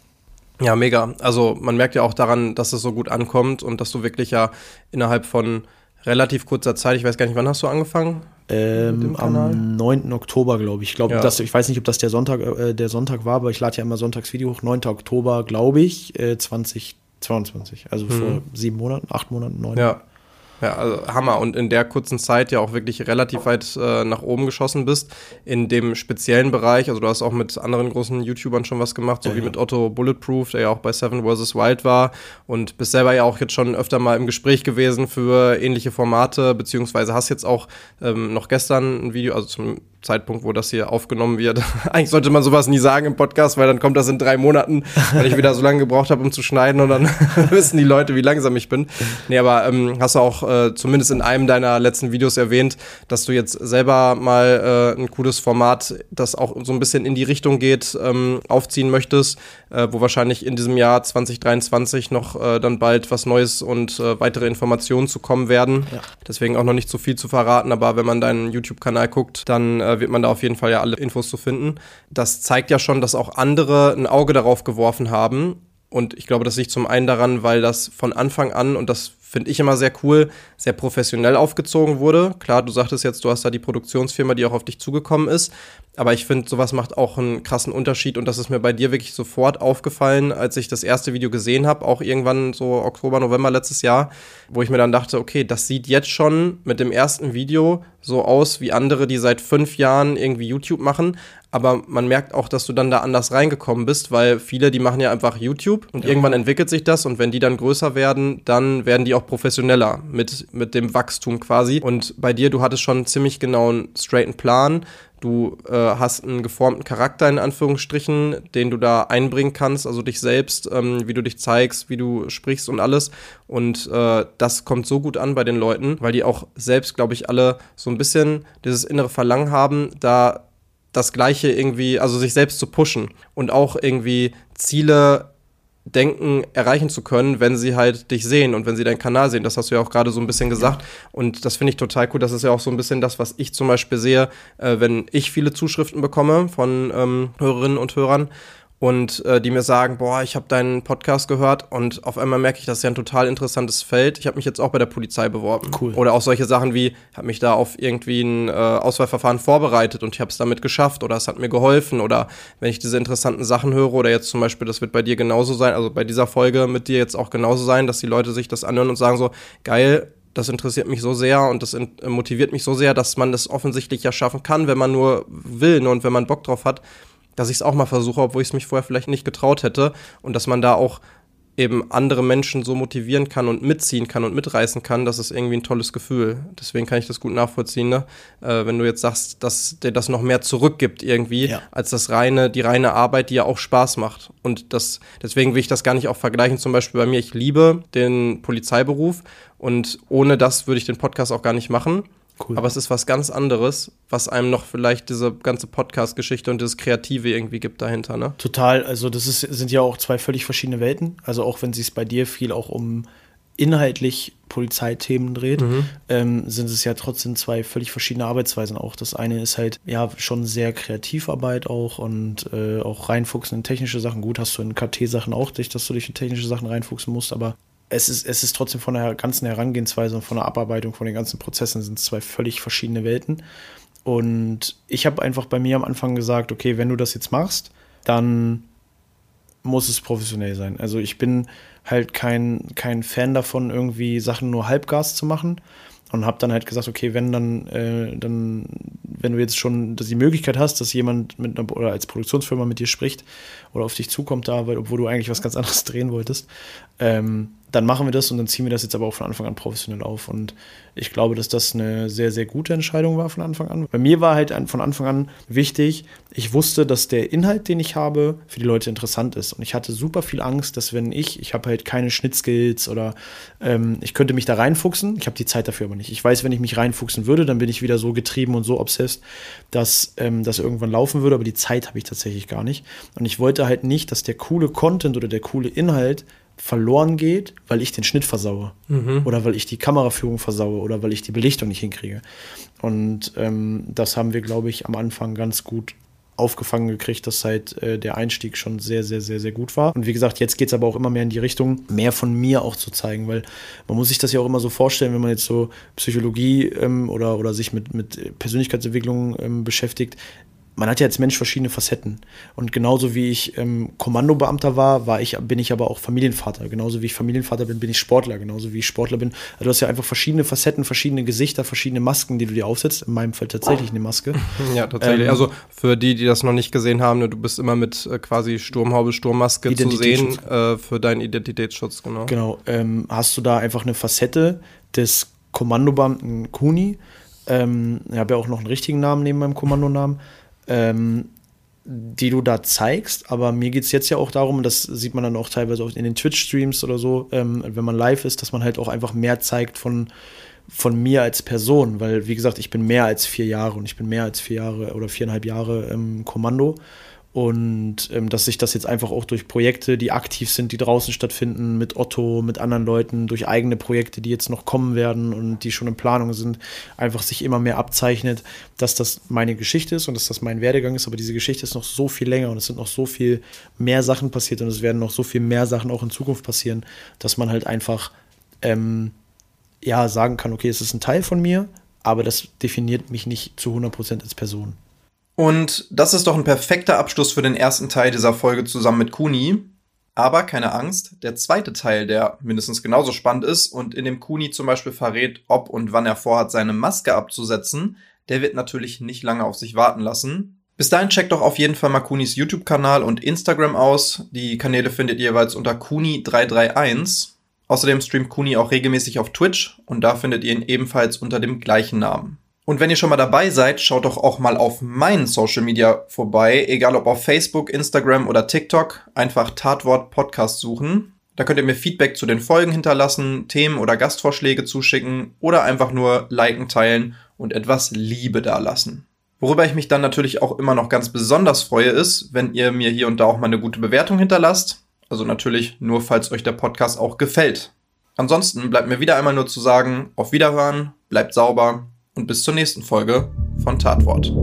Ja, mega. Also man merkt ja auch daran, dass es so gut ankommt und dass du wirklich ja innerhalb von relativ kurzer Zeit, ich weiß gar nicht, wann hast du angefangen? Ähm, am 9. Oktober, glaube ich. Ich glaube, ja. ich weiß nicht, ob das der Sonntag, äh, der Sonntag war, aber ich lade ja immer Sonntagsvideo hoch. 9. Oktober, glaube ich, äh, 2022. Also mhm. vor sieben Monaten, acht Monaten, neun. Ja. Ja, also Hammer. Und in der kurzen Zeit ja auch wirklich relativ weit äh, nach oben geschossen bist. In dem speziellen Bereich, also du hast auch mit anderen großen YouTubern schon was gemacht, so ja, wie mit Otto Bulletproof, der ja auch bei Seven vs. Wild war. Und bist selber ja auch jetzt schon öfter mal im Gespräch gewesen für ähnliche Formate, beziehungsweise hast jetzt auch ähm, noch gestern ein Video, also zum Zeitpunkt, wo das hier aufgenommen wird. <laughs> Eigentlich sollte man sowas nie sagen im Podcast, weil dann kommt das in drei Monaten, weil ich wieder so lange gebraucht habe, um zu schneiden und dann <laughs> wissen die Leute, wie langsam ich bin. Nee, aber ähm, hast du auch äh, zumindest in einem deiner letzten Videos erwähnt, dass du jetzt selber mal äh, ein cooles Format, das auch so ein bisschen in die Richtung geht, ähm, aufziehen möchtest, äh, wo wahrscheinlich in diesem Jahr 2023 noch äh, dann bald was Neues und äh, weitere Informationen zu kommen werden. Ja. Deswegen auch noch nicht so viel zu verraten, aber wenn man deinen YouTube-Kanal guckt, dann äh, wird man da auf jeden Fall ja alle Infos zu finden. Das zeigt ja schon, dass auch andere ein Auge darauf geworfen haben. Und ich glaube, das liegt zum einen daran, weil das von Anfang an, und das finde ich immer sehr cool, sehr professionell aufgezogen wurde. Klar, du sagtest jetzt, du hast da die Produktionsfirma, die auch auf dich zugekommen ist. Aber ich finde, sowas macht auch einen krassen Unterschied und das ist mir bei dir wirklich sofort aufgefallen, als ich das erste Video gesehen habe, auch irgendwann so Oktober, November letztes Jahr, wo ich mir dann dachte, okay, das sieht jetzt schon mit dem ersten Video so aus wie andere, die seit fünf Jahren irgendwie YouTube machen. Aber man merkt auch, dass du dann da anders reingekommen bist, weil viele, die machen ja einfach YouTube und ja. irgendwann entwickelt sich das und wenn die dann größer werden, dann werden die auch professioneller mit, mit dem Wachstum quasi. Und bei dir, du hattest schon ziemlich genau einen straighten Plan Du äh, hast einen geformten Charakter in Anführungsstrichen, den du da einbringen kannst, also dich selbst, ähm, wie du dich zeigst, wie du sprichst und alles. Und äh, das kommt so gut an bei den Leuten, weil die auch selbst, glaube ich, alle so ein bisschen dieses innere Verlangen haben, da das Gleiche irgendwie, also sich selbst zu pushen und auch irgendwie Ziele denken, erreichen zu können, wenn sie halt dich sehen und wenn sie deinen Kanal sehen. Das hast du ja auch gerade so ein bisschen gesagt. Und das finde ich total cool. Das ist ja auch so ein bisschen das, was ich zum Beispiel sehe, äh, wenn ich viele Zuschriften bekomme von ähm, Hörerinnen und Hörern und äh, die mir sagen, boah, ich habe deinen Podcast gehört und auf einmal merke ich, das ist ja ein total interessantes Feld. Ich habe mich jetzt auch bei der Polizei beworben. Cool. Oder auch solche Sachen wie, habe mich da auf irgendwie ein äh, Auswahlverfahren vorbereitet und ich habe es damit geschafft oder es hat mir geholfen oder wenn ich diese interessanten Sachen höre oder jetzt zum Beispiel, das wird bei dir genauso sein, also bei dieser Folge mit dir jetzt auch genauso sein, dass die Leute sich das anhören und sagen so, geil, das interessiert mich so sehr und das motiviert mich so sehr, dass man das offensichtlich ja schaffen kann, wenn man nur will ne, und wenn man Bock drauf hat dass ich es auch mal versuche, obwohl ich es mich vorher vielleicht nicht getraut hätte und dass man da auch eben andere Menschen so motivieren kann und mitziehen kann und mitreißen kann, das ist irgendwie ein tolles Gefühl. Deswegen kann ich das gut nachvollziehen, ne? Äh, wenn du jetzt sagst, dass dir das noch mehr zurückgibt irgendwie, ja. als das reine, die reine Arbeit, die ja auch Spaß macht. Und das, deswegen will ich das gar nicht auch vergleichen, zum Beispiel bei mir, ich liebe den Polizeiberuf und ohne das würde ich den Podcast auch gar nicht machen. Cool. Aber es ist was ganz anderes, was einem noch vielleicht diese ganze Podcast-Geschichte und das Kreative irgendwie gibt dahinter, ne? Total. Also, das ist, sind ja auch zwei völlig verschiedene Welten. Also, auch wenn es bei dir viel auch um inhaltlich Polizeithemen dreht, mhm. ähm, sind es ja trotzdem zwei völlig verschiedene Arbeitsweisen auch. Das eine ist halt ja schon sehr Kreativarbeit auch und äh, auch reinfuchsen in technische Sachen. Gut, hast du in KT-Sachen auch dich, dass du dich in technische Sachen reinfuchsen musst, aber es ist, es ist trotzdem von der ganzen Herangehensweise und von der Abarbeitung von den ganzen Prozessen sind zwei völlig verschiedene Welten. Und ich habe einfach bei mir am Anfang gesagt, okay, wenn du das jetzt machst, dann muss es professionell sein. Also ich bin halt kein, kein Fan davon, irgendwie Sachen nur halbgas zu machen und habe dann halt gesagt, okay, wenn dann, äh, dann, wenn du jetzt schon die Möglichkeit hast, dass jemand mit einer, oder als Produktionsfirma mit dir spricht oder auf dich zukommt da, weil, obwohl du eigentlich was ganz anderes <laughs> drehen wolltest, ähm, dann machen wir das und dann ziehen wir das jetzt aber auch von Anfang an professionell auf. Und ich glaube, dass das eine sehr, sehr gute Entscheidung war von Anfang an. Bei mir war halt von Anfang an wichtig, ich wusste, dass der Inhalt, den ich habe, für die Leute interessant ist. Und ich hatte super viel Angst, dass wenn ich, ich habe halt keine Schnittskills oder ähm, ich könnte mich da reinfuchsen, ich habe die Zeit dafür aber nicht. Ich weiß, wenn ich mich reinfuchsen würde, dann bin ich wieder so getrieben und so obsessed, dass ähm, das irgendwann laufen würde, aber die Zeit habe ich tatsächlich gar nicht. Und ich wollte halt nicht, dass der coole Content oder der coole Inhalt verloren geht, weil ich den Schnitt versaue. Mhm. Oder weil ich die Kameraführung versaue oder weil ich die Belichtung nicht hinkriege. Und ähm, das haben wir, glaube ich, am Anfang ganz gut aufgefangen gekriegt, dass halt äh, der Einstieg schon sehr, sehr, sehr, sehr gut war. Und wie gesagt, jetzt geht es aber auch immer mehr in die Richtung, mehr von mir auch zu zeigen, weil man muss sich das ja auch immer so vorstellen, wenn man jetzt so Psychologie ähm, oder, oder sich mit, mit Persönlichkeitsentwicklung ähm, beschäftigt man hat ja als Mensch verschiedene Facetten. Und genauso wie ich ähm, Kommandobeamter war, war ich, bin ich aber auch Familienvater. Genauso wie ich Familienvater bin, bin ich Sportler. Genauso wie ich Sportler bin. Also du hast ja einfach verschiedene Facetten, verschiedene Gesichter, verschiedene Masken, die du dir aufsetzt. In meinem Fall tatsächlich eine Maske. <laughs> Ja, tatsächlich. Ähm, also für die, die das noch nicht gesehen haben, du bist immer mit äh, quasi Sturmhaube, Sturmmaske zu sehen äh, für deinen Identitätsschutz, genau. Genau. Ähm, hast du da einfach eine Facette des Kommandobeamten Kuni. Ähm, ich habe ja auch noch einen richtigen Namen neben meinem Kommandonamen ähm, die du da zeigst. Aber mir geht es jetzt ja auch darum, das sieht man dann auch teilweise auch in den Twitch-Streams oder so, ähm, wenn man live ist, dass man halt auch einfach mehr zeigt von, von mir als Person. Weil, wie gesagt, ich bin mehr als vier Jahre und ich bin mehr als vier Jahre oder viereinhalb Jahre im Kommando. Und ähm, dass sich das jetzt einfach auch durch Projekte, die aktiv sind, die draußen stattfinden, mit Otto, mit anderen Leuten, durch eigene Projekte, die jetzt noch kommen werden und die schon in Planung sind, einfach sich immer mehr abzeichnet, dass das meine Geschichte ist und dass das mein Werdegang ist. Aber diese Geschichte ist noch so viel länger und es sind noch so viel mehr Sachen passiert und es werden noch so viel mehr Sachen auch in Zukunft passieren, dass man halt einfach ähm, ja sagen kann, okay, es ist ein Teil von mir, aber das definiert mich nicht zu 100% als Person. Und das ist doch ein perfekter Abschluss für den ersten Teil dieser Folge zusammen mit Kuni. Aber keine Angst, der zweite Teil, der mindestens genauso spannend ist und in dem Kuni zum Beispiel verrät, ob und wann er vorhat, seine Maske abzusetzen, der wird natürlich nicht lange auf sich warten lassen. Bis dahin checkt doch auf jeden Fall mal Kunis YouTube-Kanal und Instagram aus. Die Kanäle findet ihr jeweils unter Kuni331. Außerdem streamt Kuni auch regelmäßig auf Twitch und da findet ihr ihn ebenfalls unter dem gleichen Namen. Und wenn ihr schon mal dabei seid, schaut doch auch mal auf meinen Social Media vorbei, egal ob auf Facebook, Instagram oder TikTok, einfach Tatwort Podcast suchen. Da könnt ihr mir Feedback zu den Folgen hinterlassen, Themen oder Gastvorschläge zuschicken oder einfach nur liken, teilen und etwas Liebe dalassen. Worüber ich mich dann natürlich auch immer noch ganz besonders freue, ist, wenn ihr mir hier und da auch mal eine gute Bewertung hinterlasst. Also natürlich nur, falls euch der Podcast auch gefällt. Ansonsten bleibt mir wieder einmal nur zu sagen, auf Wiederhören, bleibt sauber und bis zur nächsten Folge von Tatwort.